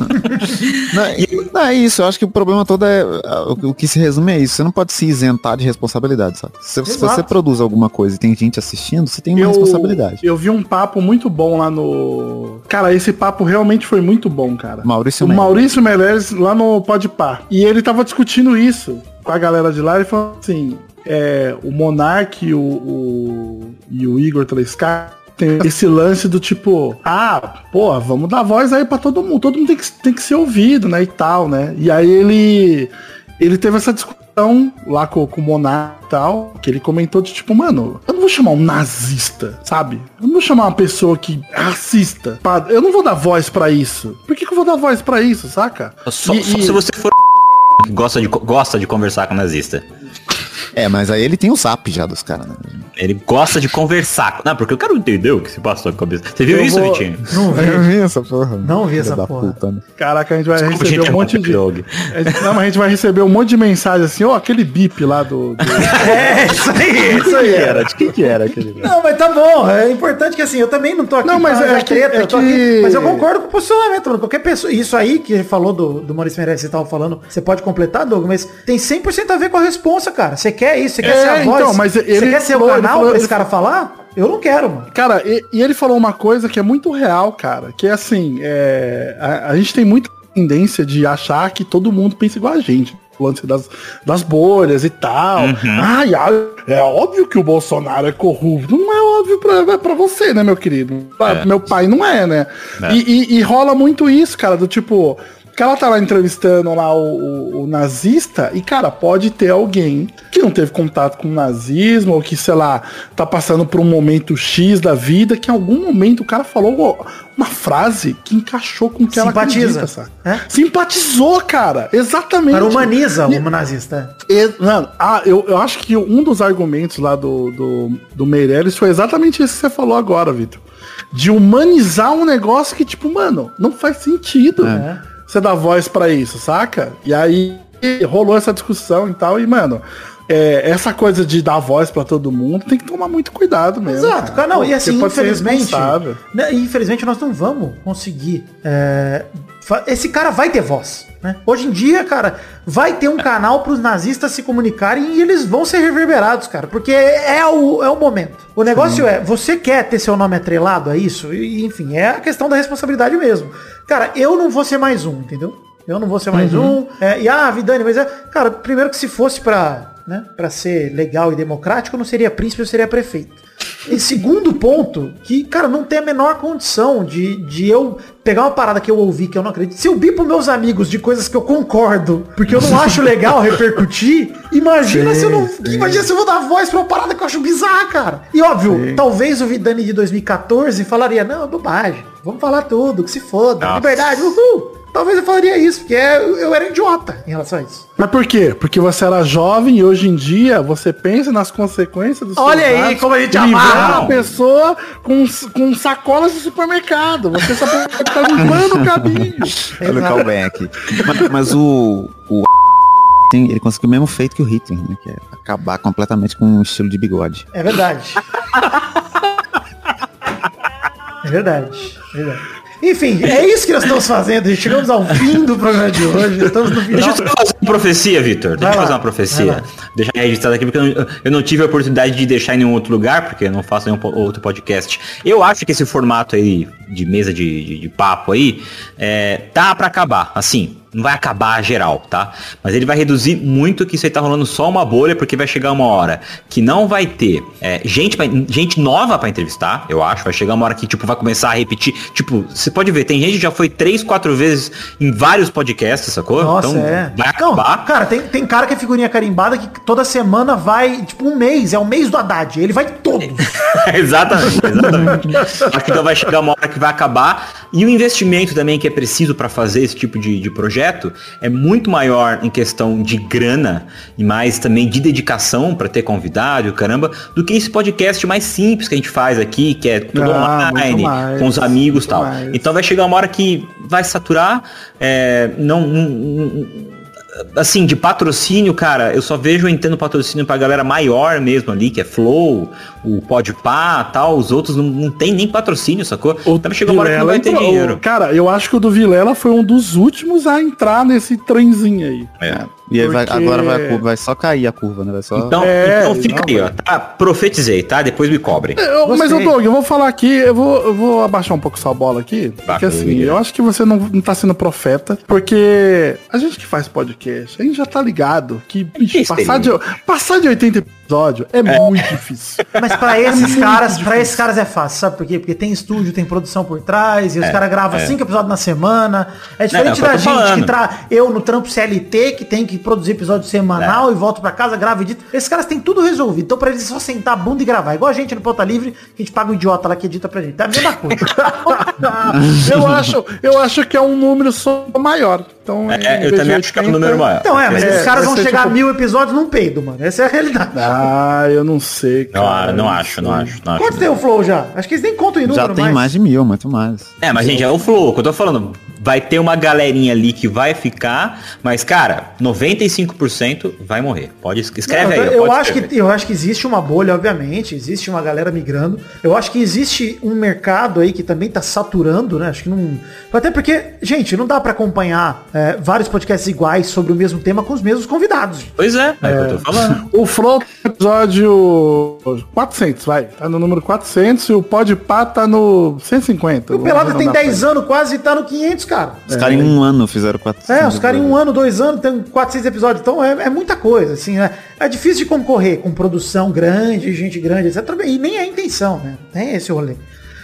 D: Não, [LAUGHS] não, é isso, eu acho que o problema todo é. O, o que se resume é isso. Você não pode se isentar de responsabilidade, sabe? Se, se você produz alguma coisa e tem gente assistindo, você tem uma
C: eu,
D: responsabilidade.
C: eu vi um papo muito bom lá no. Cara, esse papo realmente foi muito bom, cara.
D: Maurício
C: o
D: Meirelles.
C: Maurício Meirelles lá no Podpar. E ele tava discutindo isso com a galera de lá e falou assim: é, o Monark o, o- e o Igor 3K tem esse lance do tipo, ah, pô, vamos dar voz aí pra todo mundo. Todo mundo tem que, tem que ser ouvido, né? E tal, né? E aí ele. Ele teve essa discussão lá com, com o Monark e tal, que ele comentou de tipo, mano, eu não vou chamar um nazista, sabe? Eu não vou chamar uma pessoa que é racista. pra- eu não vou dar voz pra isso. Por que, que eu vou dar voz pra isso, saca?
B: Só,
C: E-
B: só
C: e-
B: se você for que [LAUGHS] gosta de, gosta de conversar com nazista.
D: É, mas aí ele tem o zap já dos caras, né?
B: Ele gosta de conversar. Não, porque eu quero entender o que se passa na cabeça. Você viu
C: Eu
B: isso,
C: vou-
B: Vitinho?
A: Não vi.
D: Eu vi essa porra.
A: Não vi essa
D: da
A: porra.
D: puta, né?
C: Caraca, a gente vai
B: Desculpa,
C: receber
B: gente,
C: um monte de.
B: Dog.
C: É, Não, mas a gente vai receber um monte de mensagem assim, ó, aquele bip lá do. do- [LAUGHS]
A: É, isso aí, [LAUGHS] isso aí.
D: Era, de quem que era aquele?
A: Não, mas tá bom. É importante que assim, eu também não tô aqui
C: Não, mas
A: pra
C: é
A: arranjar
C: que-
A: treta,
C: é
A: eu tô
C: que-
A: aqui, mas eu concordo com o posicionamento, mano. Qualquer pessoa, isso aí que ele falou do, do Maurício Meirelles, você tava falando, você pode completar, Doug, mas tem 100% a ver com a responsa, cara. Você quer isso, você quer
C: É,
A: ser a voz,
C: então, mas
A: você
C: ele
A: quer ser o canal
C: falou-
A: pra esse cara falar? Eu não quero, mano.
C: Cara, e, e ele falou uma coisa que é muito real, cara. Que é assim, é, a, a gente tem muita tendência de achar que todo mundo pensa igual a gente. O lance das, das bolhas e tal. Ai, ai, é óbvio que o Bolsonaro é corrupto. Não é óbvio pra, pra você, né, meu querido? Pra-
B: É.
C: Meu pai não é, né?
B: É.
C: E, e- e rola muito isso, cara, do tipo. Que ela tá lá entrevistando lá o, o- o nazista e, cara, pode ter alguém que não teve contato com o nazismo ou que, sei lá, tá passando por um momento X da vida que em algum momento o cara falou uma frase que encaixou com o que ela
A: Simpatiza.
C: acredita, sabe?
A: É?
C: Simpatizou, cara. Exatamente.
A: Cara, humaniza o nazista.
C: E, mano, ah, eu, eu acho que um dos argumentos lá do, do, do Meirelles foi exatamente esse que você falou agora, Vitor. De humanizar um negócio que, tipo, mano, não faz sentido
A: É.
C: você dar voz pra isso, saca? E aí rolou essa discussão e tal, e, mano, é, essa coisa de dar voz pra todo mundo tem que tomar muito cuidado mesmo.
A: Exato, cara, não, e
C: Porque
A: assim, infelizmente, né, infelizmente nós não vamos conseguir. é, esse cara vai ter voz, né? Hoje em dia, cara, vai ter um canal para os nazistas se comunicarem e eles vão ser reverberados, cara, porque é o, é o momento. O negócio é, você quer ter seu nome atrelado a isso? E, enfim, é a questão da responsabilidade mesmo. Cara, eu não vou ser mais um, entendeu? Eu não vou ser mais um. é, e ah, Vidani, mas é. Cara, primeiro que se fosse pra, né, pra ser legal e democrático, eu não seria príncipe, eu seria prefeito. E segundo ponto, que, cara, não tem a menor condição de, de eu pegar uma parada que eu ouvi que eu não acredito. Se eu bi pros meus amigos de coisas que eu concordo, porque eu não acho legal [LAUGHS] repercutir, imagina se eu não. Imagina se eu vou dar voz pra uma parada que eu acho bizarra, cara. E óbvio, talvez o Vidani de 2014 falaria, não, é bobagem. Vamos falar tudo, que se foda.
B: Nossa.
A: Liberdade, uhul. Talvez eu falaria isso, porque é- eu era idiota em relação a isso.
C: Mas por quê? Porque você era jovem e hoje em dia você pensa nas consequências dos
A: Olha aí
C: atos,
A: como a gente amarra.
C: a pessoa com, com sacolas de supermercado. Você só estar limpando o caminho.
D: Olha o callback. mas, mas o, o ele conseguiu o mesmo feito que o Hitler, né? Que é acabar completamente com o estilo de bigode.
A: É verdade. [LAUGHS] Verdade, verdade. Enfim, é isso que nós estamos fazendo. gente. Chegamos ao fim do programa de hoje. Estamos no final.
B: Deixa eu só fazer uma profecia, Vitor. Deixa eu fazer uma profecia. Deixar registrado aqui, porque eu não, eu não tive a oportunidade de deixar em nenhum outro lugar, porque eu não faço nenhum outro podcast. Eu acho que esse formato aí de mesa de, de- de papo aí é, tá pra acabar. Assim, não vai acabar geral, tá? Mas ele vai reduzir muito que isso aí tá rolando só uma bolha, porque vai chegar uma hora que não vai ter é, gente, pra- gente nova pra entrevistar, eu acho. Vai chegar uma hora que, tipo, vai começar a repetir. Tipo, você pode ver, tem gente que já foi três, quatro vezes em vários podcasts, sacou?
A: Nossa,
B: então,
A: é.
B: vai
A: Não,
B: acabar.
A: cara, tem, tem cara que é figurinha carimbada que toda semana vai, tipo, um mês. É o mês do Haddad. Ele vai todos. [LAUGHS]
B: exatamente, exatamente. Acho que então vai chegar uma hora que vai acabar. E o investimento também que é preciso para fazer esse tipo de, de projeto é muito maior em questão de grana e mais também de dedicação para ter convidado, caramba, do que esse podcast mais simples que a gente faz aqui, que é tudo
C: Ah,
B: online,
C: mais,
B: com os amigos e tal.
C: mais.
B: Então vai chegar uma hora que vai saturar, é, não, não- não- assim, de patrocínio, cara, eu só vejo entrando patrocínio pra galera maior mesmo ali, que é Flow, o Podpah, tal, os outros não, não tem nem patrocínio, sacou? Então chega uma hora que não vai ter
C: entrou-
B: dinheiro.
C: Cara, eu acho que o do Vilela foi um dos últimos a entrar nesse trenzinho aí.
B: É.
D: E aí vai-
C: Porque-
D: agora vai, a curva- vai só cair a curva, né? Vai só...
B: Então,
C: É,
B: então fica
C: não,
B: aí, ó, tá? Profetizei, tá? Depois me cobrem.
C: Eu- mas, ô. Doug, eu vou falar aqui, eu vou, eu vou abaixar um pouco sua bola aqui. Porque
B: Bacana.
C: assim, eu acho que você não, não tá sendo profeta, porque a gente que faz podcast, a gente já tá ligado que bicho,
B: Que
C: passar, de, passar de 80 episódios é, muito difícil. [LAUGHS]
A: Mas pra esses caras, para esses caras é fácil, sabe por quê? Porque tem estúdio, tem produção por trás, e os caras gravam cinco episódios na semana. É diferente
B: é o que
A: da gente
B: falando.
A: que tra... eu no trampo CLT, que tem que produzir episódio semanal e volto pra casa, gravo edito. Esses caras têm tudo resolvido. Então pra eles é só sentar a bunda e gravar. Igual a gente no Pauta Livre, que a gente paga o idiota lá que edita pra gente. Tá a mesma coisa. [LAUGHS]
C: eu, acho, eu acho que é um número só maior. Então,
B: É, eu também acho que é um
C: 80,
B: número maior.
A: Então é, mas
C: É,
A: esses caras vão chegar
C: tipo-
A: a mil episódios num peido, mano. Essa é a realidade.
C: Ah, eu não sei,
B: Não,
C: cara.
B: não acho, não acho, não acho.
A: Quantos tem o Flow já? Acho que eles nem contam em número
D: Já tem mais de mil, muito mais.
B: É, mas gente, é o flow, que eu tô falando. Vai ter uma galerinha ali que vai ficar, mas, cara, 95% vai morrer. Pode escreve
A: Não,
B: aí.
A: eu,
B: pode
A: acho
B: escrever.
A: que, eu acho que existe uma bolha, obviamente, existe uma galera migrando. Eu acho que existe um mercado aí que também tá saturando, né? Acho que não. Até porque, gente, não dá pra acompanhar é, vários podcasts iguais sobre o mesmo tema com os mesmos convidados.
B: Pois é, é, o que eu tô falando. [LAUGHS]
C: O Flow tá episódio 400, vai. Tá no número 400 e o Podpah tá no 150.
A: O Pelada tem 10
C: anos.
A: anos quase e tá no 500, cara.
D: Os caras em um ano fizeram 400.
A: É, os caras em um ano, dois anos, tem 400 episódios. Então é, é muita coisa, assim, né? É difícil de concorrer com produção grande, gente grande, etc. E nem é a intenção, né? Nem é esse o rolê.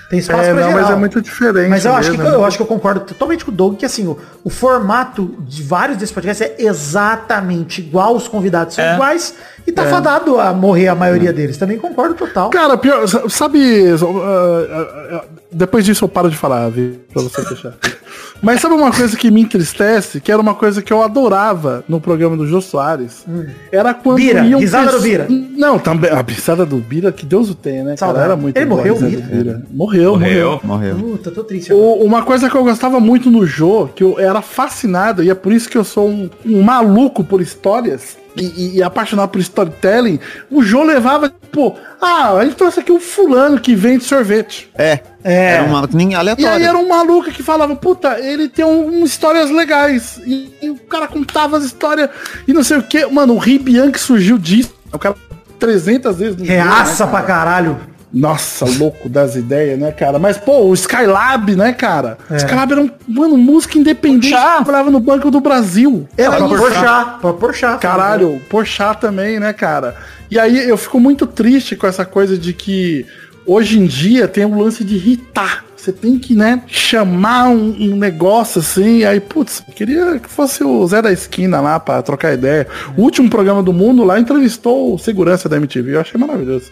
A: Tem espaço
C: É,
A: pra
C: não,
A: geral.
C: mas é muito diferente.
A: Mas eu acho, que,
C: mesmo.
A: eu acho que eu concordo totalmente com o Doug, que assim, o, o formato de vários desses podcasts é exatamente igual, os convidados são
B: É.
A: iguais, e tá fadado a morrer a maioria deles. Também concordo total.
C: Cara, pior, sabe. uh, uh, uh, depois disso eu paro de falar, viu? Pra você fechar. [LAUGHS] Mas sabe uma coisa que me entristece, que era uma coisa que eu adorava no programa do Jô Soares? Era quando
A: Bira,
C: iam
A: risada do Bira.
C: Não, também. A risada do Bira, que Deus o tenha, né? Cara, era muito
A: Ele morreu, Bira?
C: Bira. Morreu, morreu.
B: Morreu.
D: Morreu.
A: Puta, tô triste.
C: O- uma coisa que eu gostava muito no Jô, que eu era fascinado, e é por isso que eu sou um, um maluco por histórias e, e- e apaixonado por storytelling, o Jô levava, tipo, ah, a gente trouxe aqui um fulano que vende sorvete.
D: É.
A: É.
D: Era um maluco nem
C: E
D: aleatório.
C: aí era um maluco que falava, puta, ele tem um, um histórias legais. E, e o cara contava as histórias e não sei o que. Mano, o Ribianchi surgiu disso. O cara 300 vezes
A: Reaça
C: né,
A: pra
C: cara?
A: caralho.
C: Nossa, louco das ideias, né, cara? Mas, pô, o Skylab, né, cara?
A: É.
C: Skylab era um, mano, música independente que trabalhava no Banco do Brasil. Era
A: Pra. Porchat, pra Porchat.
C: Caralho, Porchat também, né, cara? E aí eu fico muito triste com essa coisa de que hoje em dia tem o lance de irritar. Você tem que, né, chamar um, um negócio assim, aí, putz, queria que fosse o Zé da Esquina lá pra trocar ideia. O último programa do mundo lá entrevistou o segurança da MTV, eu achei maravilhoso.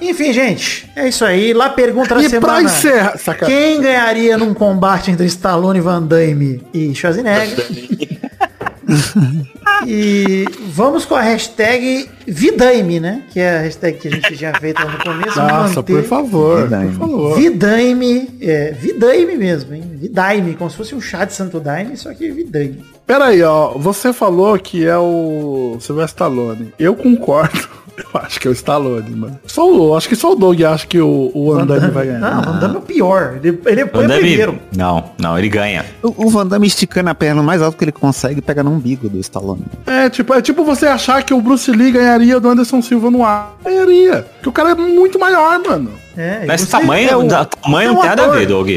A: Enfim, gente, é isso aí. Lá pergunta da
C: E pra
A: semana.
C: encerrar, saca...
A: Quem ganharia num combate entre Stallone, Van Damme e Schwarzenegger? [LAUGHS] e vamos com a hashtag Vidaime, né? Que é a hashtag que a gente tinha feito lá no começo.
C: Nossa, por favor,
D: Vidaime.
C: por favor.
A: Vidaime, é, Vidaime mesmo, hein? Vidaime, como se fosse um chá de Santo Daime, só que Vidaime.
C: Pera aí, ó, você falou que é o Sylvester Stallone. Eu concordo. Eu acho que é o Stallone, mano. Só o, acho que só o Doug acha que o, o Van Damme vai ganhar.
A: Não, o Van Damme é o pior. Ele, ele põe
B: Van Damme-
A: primeiro.
B: Não, não, ele ganha.
D: O, o Van Damme esticando a perna mais alto que ele consegue pega no umbigo do Stallone.
C: É, tipo, é tipo você achar que o Bruce Lee ganharia do Anderson Silva no ar. Ganharia. Porque o cara é muito maior, mano.
A: É,
B: Mas tamanho,
A: é
B: da- tamanho
A: é
B: não
A: um
B: tem nada a ver, Doug.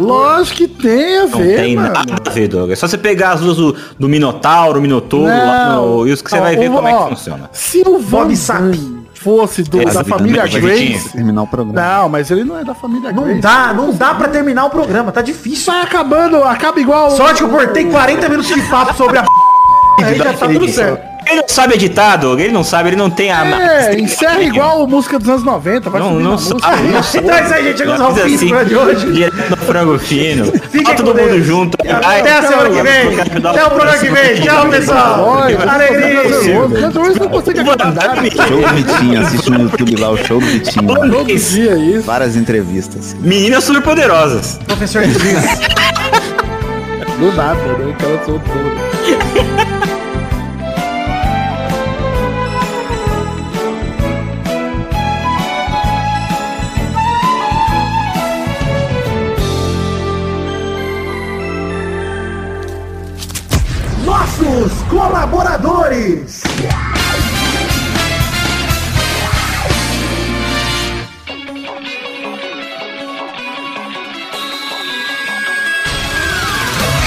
C: Lógico que tem a
B: Não
C: ver,
B: tem
C: mano.
B: nada a ver, Doug. É só você pegar as duas do, do Minotauro, Minotouro lá e os que você
C: Ó,
B: vai ver
C: o-
B: como é
C: ó,
B: que funciona.
C: Se o
A: Bob.
C: Damme fosse do-
B: Esse
C: da família Grace...
D: Terminar o programa.
C: Não, mas ele não é da família
A: Não
C: Grace.
A: dá, não dá pra terminar o programa, tá difícil.
C: Vai acabando, acaba igual...
A: Sorte que eu cortei 40 minutos de papo sobre a p... [LAUGHS] Aí já tá tudo certo.
B: Ele não sabe editar, Doug. Ele não sabe, ele não tem a...
C: É, encerra igual música dos anos 90, vai
B: Não, não não sabe.
A: Então é isso aí, gente. Chegamos ao fim do
B: assim,
A: de hoje.
B: Direto no frango fino.
A: Fiquem
B: Tá todo mundo
A: Deus.
B: junto.
A: Até a semana que vem. Até o programa que vem. Tchau, pessoal.
C: Olha,
A: Alegria.
D: Show do Vitinho, assiste no YouTube lá o show do Vitinho.
C: Todo dia isso.
D: Várias entrevistas.
B: Meninas super poderosas.
A: Professor Dias. [LAUGHS]
C: Do nada, né? O cara
A: colaboradores.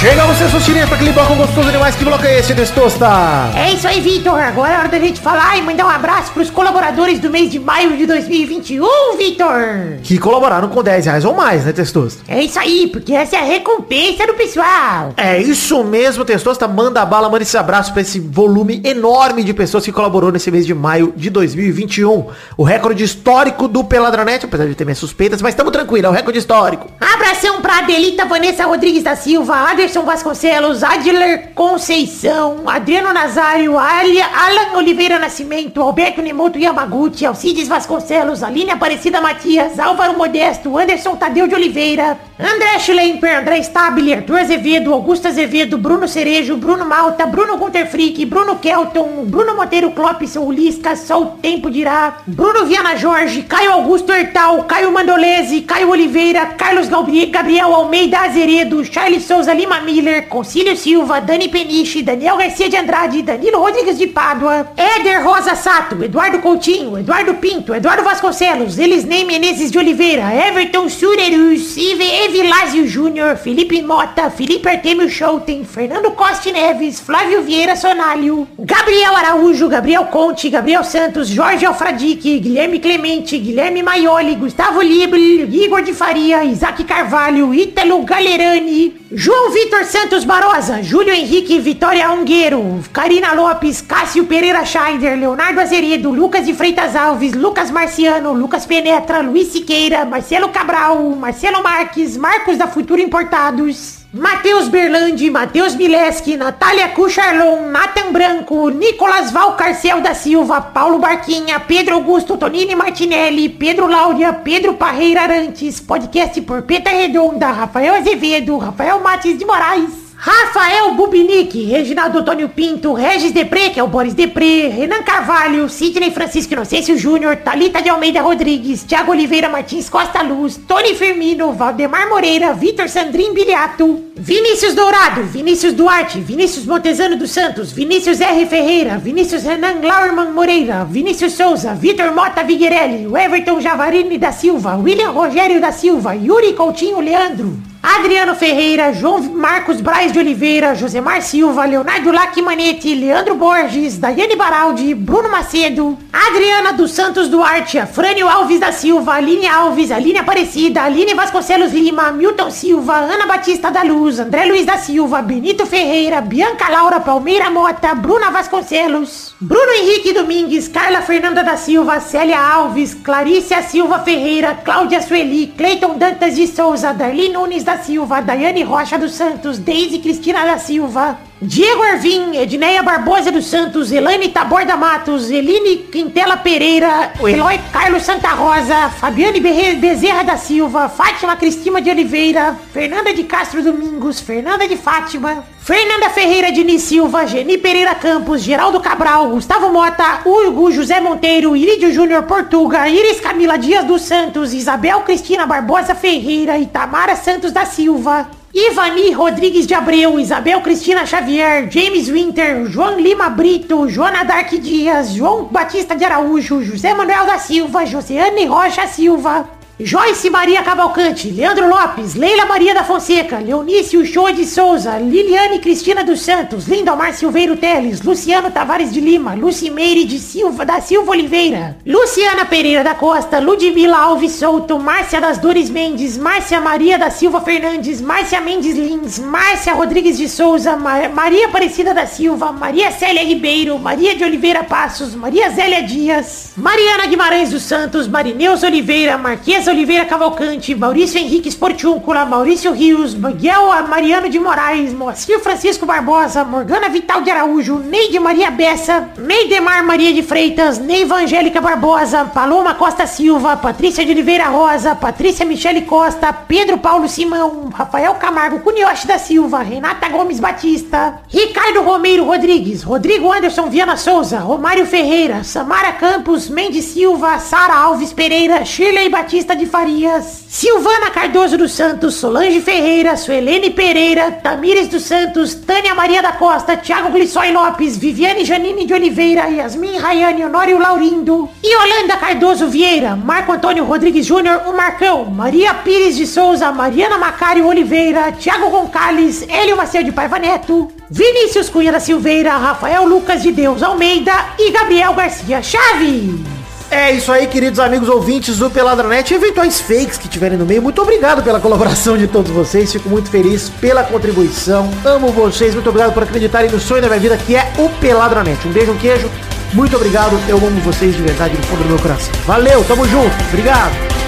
A: Chega você, suas tirinhas, pra aquele bloco gostoso demais. Que bloco é esse, Testosta?
F: É isso aí, Vitor. Agora é hora da gente falar e mandar um abraço pros colaboradores do mês de maio de 2021, Vitor.
A: Que colaboraram com 10 reais ou mais, né, Testosta?
F: É isso aí, porque essa é a recompensa do pessoal.
A: É isso mesmo, Testosta. Manda bala, manda esse abraço pra esse volume enorme de pessoas que colaborou nesse mês de maio de 2021. O recorde histórico do Peladranet, apesar de ter minhas suspeitas, mas estamos tranquilos, é o recorde histórico.
F: Abração pra Adelita Vanessa Rodrigues da Silva, Aderson Vasconcelos, Adler Conceição, Adriano Nazário, Alia, Alan Oliveira Nascimento, Alberto Nemoto Yamaguchi, Alcides Vasconcelos, Aline Aparecida Matias, Álvaro Modesto, Anderson Tadeu de Oliveira, André Schlemper, André Stabile, Arthur Azevedo, Augusto Azevedo, Bruno Cerejo, Bruno Malta, Bruno Gunter Frick, Bruno Kelton, Bruno Monteiro Clopson, Ulisca, Só o Tempo dirá, Bruno Viana Jorge, Caio Augusto Hertal, Caio Mandolese, Caio Oliveira, Carlos Gabri- Gabriel Almeida Azeredo, Charles Souza Lima Miller, Concílio Silva, Dani Peniche, Daniel Garcia de Andrade, Danilo Rodrigues de Pádua, Éder Rosa Sato, Eduardo Coutinho, Eduardo Pinto, Eduardo Vasconcelos, Elisnei Menezes de Oliveira, Everton Surerus, Evilásio Júnior, Felipe Mota, Felipe Artemio Schouten, Fernando Costa Neves, Flávio Vieira Sonalho, Gabriel Araújo, Gabriel Conte, Gabriel Santos, Jorge Alfradique, Guilherme Clemente, Guilherme Maioli, Gustavo Libre, Igor de Faria, Isaac Carvalho, Ítalo Galerani, João Vitor Santos Barosa, Júlio Henrique Vitória Ungueiro, Karina Lopes, Cássio Pereira Scheider, Leonardo Azeredo, Lucas de Freitas Alves, Lucas Marciano, Lucas Penetra, Luiz Siqueira, Marcelo Cabral, Marcelo Marques, Marcos da Futura Importados. Matheus Berlandi, Matheus Mileski, Natália Cucharlon, Nathan Branco, Nicolas Valcarcel da Silva, Paulo Barquinha, Pedro Augusto Tonini Martinelli, Pedro Láudia, Pedro Parreira Arantes, podcast por Peta Redonda, Rafael Azevedo, Rafael Matis de Moraes. Rafael Bubinic, Reginaldo Antônio Pinto, Regis Depré, que é o Boris Depré, Renan Carvalho, Sidney Francisco Inocêncio Júnior, Talita de Almeida Rodrigues, Thiago Oliveira Martins Costa Luz, Tony Firmino, Valdemar Moreira, Vitor Sandrin Biliato, Vinícius Dourado, Vinícius Duarte, Vinícius Montezano dos Santos, Vinícius R. Ferreira, Vinícius Renan Lauerman Moreira, Vinícius Souza, Vitor Mota Viguerelli, Everton Javarini da Silva, William Rogério da Silva, Yuri Coutinho Leandro, Adriano Ferreira, João Marcos Braz de Oliveira, Josemar Silva, Leonardo Lacmanetti, Leandro Borges, Daiane Baraldi, Bruno Macedo, Adriana dos Santos Duarte, Afrânio Alves da Silva, Aline Alves, Aline Aparecida, Aline Vasconcelos Lima, Milton Silva, Ana Batista da Luz, André Luiz da Silva, Benito Ferreira, Bianca Laura Palmeira Mota, Bruna Vasconcelos, Bruno Henrique Domingues, Carla Fernanda da Silva, Célia Alves, Clarícia Silva Ferreira, Cláudia Sueli, Cleiton Dantas de Souza, Darli Nunes da Silva, Daiane Rocha dos Santos, Deise Cristina da Silva, Diego Ervin, Edneia Barbosa dos Santos, Elaine Taborda Matos, Eline Quintela Pereira, Eloy Carlos Santa Rosa, Fabiane Bezerra da Silva, Fátima Cristina de Oliveira, Fernanda de Castro Domingos, Fernanda de Fátima, Fernanda Ferreira Diniz Silva, Geni Pereira Campos, Geraldo Cabral, Gustavo Mota, Hugo José Monteiro, Irídio Júnior Portuga, Iris Camila Dias dos Santos, Isabel Cristina Barbosa Ferreira e Tamara Santos da Silva. Ivani Rodrigues de Abreu, Isabel Cristina Xavier, James Winter, João Lima Brito, Joana Dark Dias, João Batista de Araújo, José Manuel da Silva, Josiane Rocha Silva, Joyce Maria Cavalcante, Leandro Lopes, Leila Maria da Fonseca, Leonice Uchoa de Souza, Liliane Cristina dos Santos, Lindomar Silveiro Teles, Luciano Tavares de Lima, Lucimeire de Silva, da Silva Oliveira, Luciana Pereira da Costa, Ludmila Alves Souto, Márcia das Dores Mendes, Márcia Maria da Silva Fernandes, Márcia Mendes Lins, Márcia Rodrigues de Souza, Ma Maria Aparecida da Silva, Maria Célia Ribeiro, Maria de Oliveira Passos, Maria Zélia Dias, Mariana Guimarães dos Santos, Marineus Oliveira, Marquesa Oliveira Cavalcante, Maurício Henrique Sportiúncula, Maurício Rios, Miguel Mariano de Moraes, Moacir Francisco Barbosa, Morgana Vital de Araújo, Neide Maria Bessa, Neidemar Maria de Freitas, Neiva Angélica Barbosa, Paloma Costa Silva, Patrícia de Oliveira Rosa, Patrícia Michele Costa, Pedro Paulo Simão, Rafael Camargo Cunioche da Silva, Renata Gomes Batista, Ricardo Romeiro Rodrigues, Rodrigo Anderson Viana Souza, Romário Ferreira, Samara Campos, Mendes Silva, Sara Alves Pereira, Shirley Batista de Farias, Silvana Cardoso dos Santos, Solange Ferreira, Suelene Pereira, Tamires dos Santos, Tânia Maria da Costa, Thiago Glissói Lopes, Viviane Janine de Oliveira, Yasmin Rayane, Honório Laurindo, Yolanda Cardoso Vieira, Marco Antônio Rodrigues Júnior, o Marcão, Maria Pires de Souza, Mariana Macário Oliveira, Thiago Gonçalves, Hélio Macedo de Paiva Neto, Vinícius Cunha da Silveira, Rafael Lucas de Deus Almeida e Gabriel Garcia Chaves.
A: É isso aí, queridos amigos ouvintes do Peladranet e eventuais fakes que tiverem no meio. Muito obrigado pela colaboração de todos vocês. Fico muito feliz pela contribuição. Amo vocês. Muito obrigado por acreditarem no sonho da minha vida, que é o Peladranet. Um beijo, um queijo. Muito obrigado. Eu amo vocês de verdade no fundo do meu coração. Valeu, tamo junto. Obrigado.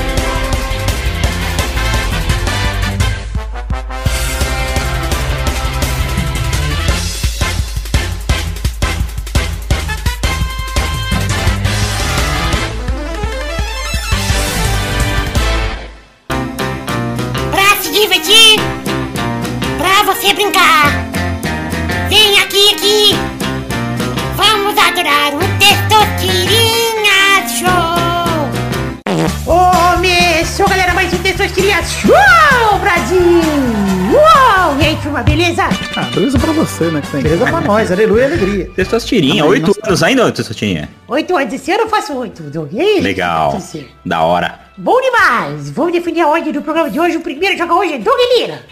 F: Beleza?
C: Ah, beleza pra você, né? Que tem.
A: Beleza pra nós. Aleluia, alegria.
B: Testostirinha, oito anos ainda, Testostirinha?
F: Oito anos, esse ano eu faço oito. Doug.
B: Legal. Da hora.
F: Bom demais! Vamos definir a ordem do programa de hoje. O primeiro joga hoje é Doug Lira.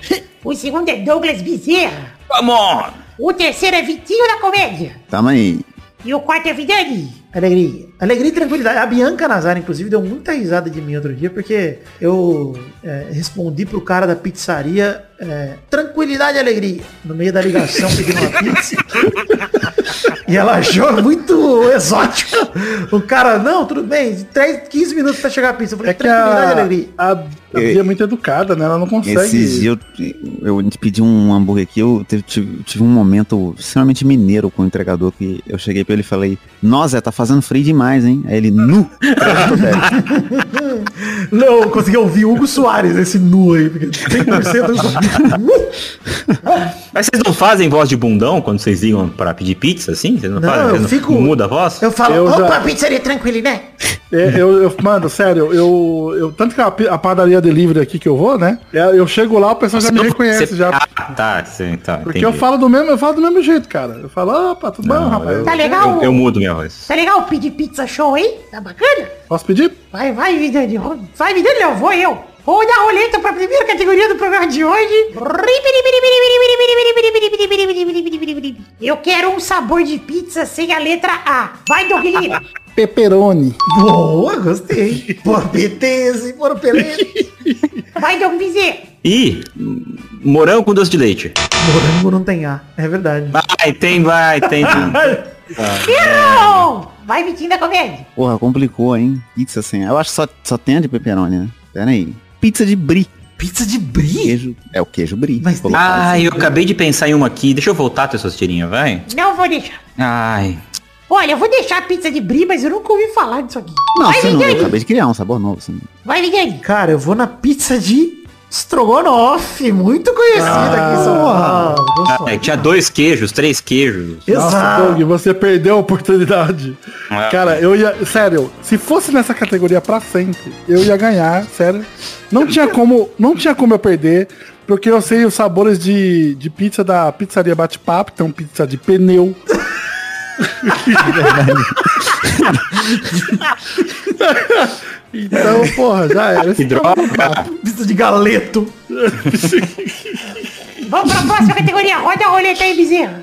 F: O segundo é Douglas Bezerra.
B: Come on!
F: O terceiro é Vitinho da Comédia.
D: Tamo aí.
F: E o quarto é Vidani.
A: Alegria. Alegria e tranquilidade. A Bianca Nazar, inclusive, deu muita risada de mim outro dia, porque eu é, respondi pro cara da pizzaria é, tranquilidade e alegria no meio da ligação [LAUGHS] pedindo uma pizza. e ela achou muito exótico. O cara, não, tudo bem, 3, 15 minutos pra chegar a pizza. Eu falei,
C: É
A: tranquilidade e
C: a,
A: alegria.
C: a, a Bia é muito educada, né? Ela não consegue.
D: Esses dias eu, eu te pedi um hambúrguer aqui, eu tive, tive- tive um momento extremamente mineiro com o entregador que eu cheguei pra ele e falei, nossa, tá fazendo frio demais, hein? Aí ele, nu! [LAUGHS]
A: Não, eu consegui ouvir Hugo Soares, esse nu aí, porque 100% [LAUGHS]
B: Mas vocês não fazem voz de bundão quando vocês ligam pra pedir pizza, assim? Vocês não,
A: Não,
B: fazem?
A: eu
B: Vocês não
A: fico-
B: muda a voz?
A: Eu falo,
C: Eu
A: opa,
C: já-
F: Pizzaria tranquila, né?
C: É, eu, eu- mano, sério, eu, eu. Tanto que a, a padaria delivery aqui que eu vou, né? é, Eu chego lá, o pessoal já me reconhece
B: você-
C: já.
B: Ah, tá, sim, tá.
C: Porque
B: entendi.
C: eu falo do mesmo, eu falo do mesmo jeito, cara. Eu falo, opa, tudo bom,
B: Não,
C: rapaz?
B: eu,
F: Tá legal?
B: Eu, eu mudo minha voz.
F: Tá legal pedir pizza show aí? Tá bacana?
C: Posso pedir?
F: Vai, vai, Vidani. Vai, Vidani, eu vou eu. Vou dar a roleta pra primeira categoria do programa de hoje. Eu quero um sabor de pizza sem a letra A. Vai, Doug Lira.
C: Pepperoni.
A: Boa, gostei. Por BTs, por Pelé. [LAUGHS]
F: Vai, Doug Bezerra.
B: Ih, morango com doce de leite.
A: Morango não tem A, é verdade.
B: Vai, tem, vai, tem. tem. [LAUGHS]
F: Errou! Vai, Vitinho da Comédia.
D: Porra, complicou, hein? Pizza sem. Eu acho que só, só tem a de pepperoni, né? Pera aí. Pizza de brie.
A: Pizza de brie?
D: Queijo. É o queijo brie.
A: Mas
B: Ah, eu acabei de pensar em uma aqui. Deixa eu voltar, Testostirinha, vai.
F: Não vou deixar.
B: Ai.
F: Olha, eu vou deixar a pizza de brie, mas eu nunca ouvi falar disso aqui.
D: Não,
F: vai,
D: você não. Eu acabei de criar um sabor novo. Assim.
F: Vai, Vidani.
A: Cara, eu vou na pizza de Strogonoff, muito conhecida aqui em São Paulo. Gostou.
B: É, tinha dois queijos, três queijos.
C: Nossa,
A: Exato.
C: Doug, você perdeu a oportunidade.
B: É.
C: Cara, eu ia. Sério, se fosse nessa categoria pra sempre, eu ia ganhar, sério. Não tinha como, não tinha como eu perder, porque eu sei os sabores de, de pizza da pizzaria Bate-Papo, um pizza de pneu. Então, porra, já era.
B: Que droga.
A: Pista de galeto.
F: Vamos pra próxima categoria. Roda a roleta aí, Bezerra.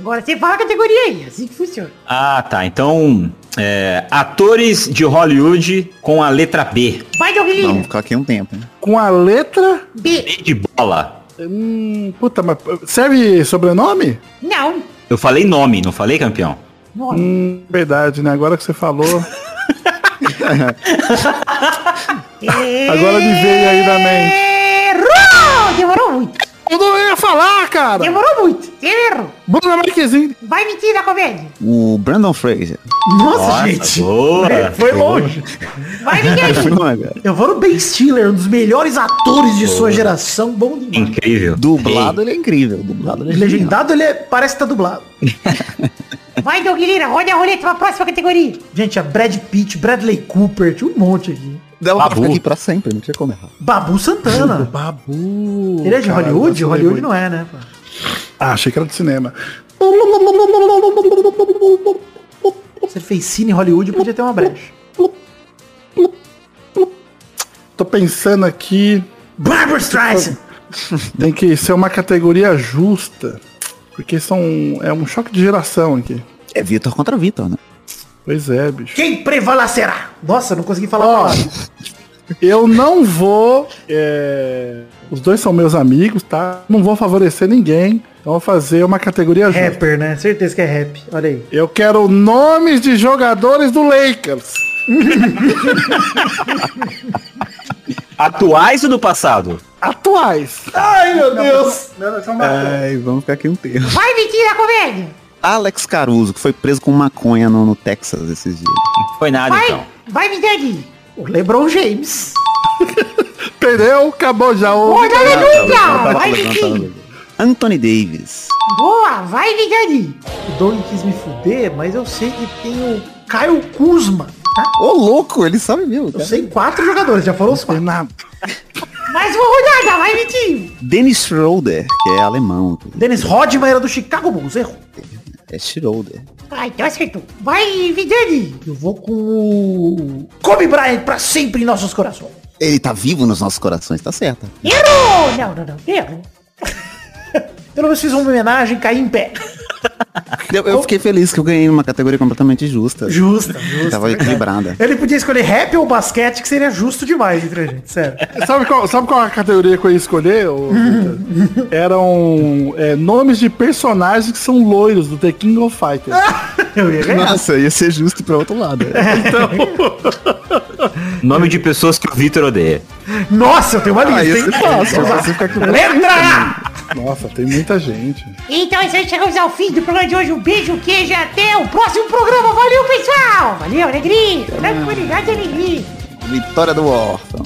F: Agora você fala a categoria aí. Assim que funciona.
B: Ah, tá. Então, é, atores de Hollywood com a letra B.
F: Vai, Doguinho.
D: Vamos ficar aqui um tempo, hein?
C: Com a letra.
F: B.
B: B de bola.
C: Hum, puta, mas serve sobrenome?
F: Não.
B: Eu falei nome, não falei campeão?
F: Nome.
C: Hum, verdade, né? Agora que você falou. [LAUGHS] Agora me veio aí na mente.
F: Errou! Demorou muito.
C: Eu não ia falar, cara!
F: Demorou muito. Errou.
C: Bruna Marquezine.
F: Vai mentir na comédia.
D: O Brandon Fraser.
A: Nossa, gente.
B: boa.
A: É, Foi longe.
F: Vai [LAUGHS]
D: é, cara?
A: Eu vou no Ben Stiller, um dos melhores atores de sua geração. Bom demais.
B: Incrível.
D: Dublado ele é incrível. Dublado ele é genial.
A: Legendado, ele é, parece que tá dublado. [LAUGHS]
F: Vai, Doguinho. Roda a roleta pra próxima categoria.
A: Gente, a Brad Pitt, Bradley Cooper, tinha um monte aqui.
D: Pra
B: Babu.
D: ficar aqui pra sempre, não tinha como errar.
A: Babu Santana. [LAUGHS]
C: Babu.
A: Ele é de Hollywood? Hollywood não é, né?
C: Ah, achei que era de cinema.
A: Você fez cine em Hollywood, podia ter uma brecha.
C: Tô pensando aqui.
A: Barbara Streisand. [LAUGHS]
C: Tem que ser uma categoria justa. Porque são. É um choque de geração aqui.
D: É Vitor contra Vitor, né?
C: Pois é, bicho.
A: Quem prevalecerá? Nossa, eu não consegui falar. Palavra.
C: Eu não vou. é, Os dois são meus amigos, tá? Não vou favorecer ninguém. Então vou fazer uma categoria justa.
A: Rapper, né? Certeza que é rap. Olha aí.
C: Eu quero nomes de jogadores do Lakers. [LAUGHS]
B: Atuais ou do passado?
C: Atuais.
A: Ai, meu Deus.
D: Ai, vamos ficar aqui um tempo.
F: Vai mentir na comédia.
D: Alex Caruso, que foi preso com maconha no, no Texas esses dias.
B: Foi nada
F: Vai.
B: então.
F: Vai mentir aqui.
A: O LeBron James. [LAUGHS]
C: Perdeu, acabou já. O...
F: Roda a aleluia. Vai mentir.
D: Anthony Davis.
F: Boa. Vai aqui.
A: O Doug quis me fuder, mas eu sei que tem o Caio Kuzma. Tá?
D: Ô, louco, ele sabe mesmo.
A: Eu
D: cara.
A: sei quatro jogadores, já foram os quatro.
F: Mais uma rodada. Vai mentir.
D: Dennis Schroeder, que é alemão.
A: Dennis Rodman era do Chicago Bulls, errou.
D: É Schroeder.
F: Ah, então acertou. Vai aqui.
A: Eu vou com o Kobe Bryant pra sempre em nossos corações.
D: Ele tá vivo nos nossos corações, tá certo.
F: Errou. Não, não, não. Errou. [LAUGHS]
A: Pelo menos fiz uma homenagem, caí em pé.
D: Eu, eu fiquei feliz que eu ganhei uma categoria completamente justa.
A: Justa, justa.
D: Tava equilibrada.
A: Ele podia escolher rap ou basquete, que seria justo demais entre a gente, sério.
C: Sabe qual, sabe qual a categoria que eu ia escolher? Eram é, nomes de personagens que são loiros do The King of Fighters. [LAUGHS]
A: Eu ia ganhar.
D: Nossa, ia ser justo pra outro lado. [LAUGHS]
B: Nome de pessoas que o Vitor odeia.
A: Nossa, eu tenho uma
D: Ah,
A: lista,
D: ser
A: hein?
D: fácil. Fica aqui
A: Letra A!
C: Nossa, tem muita gente.
F: Então é isso aí, chegamos ao fim do programa de hoje. Um beijo, queijo e até o próximo programa. Valeu, pessoal! Valeu, alegria! Tranquilidade e alegria!
D: Vitória do órfão.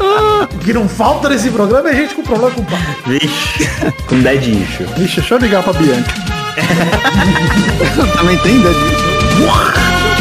A: O [LAUGHS] que não falta nesse programa é gente com problema com o pau.
B: Vixe, com dead issue.
C: Vixe, deixa eu ligar pra Bianca. [LAUGHS]
D: Também tem, Dadi?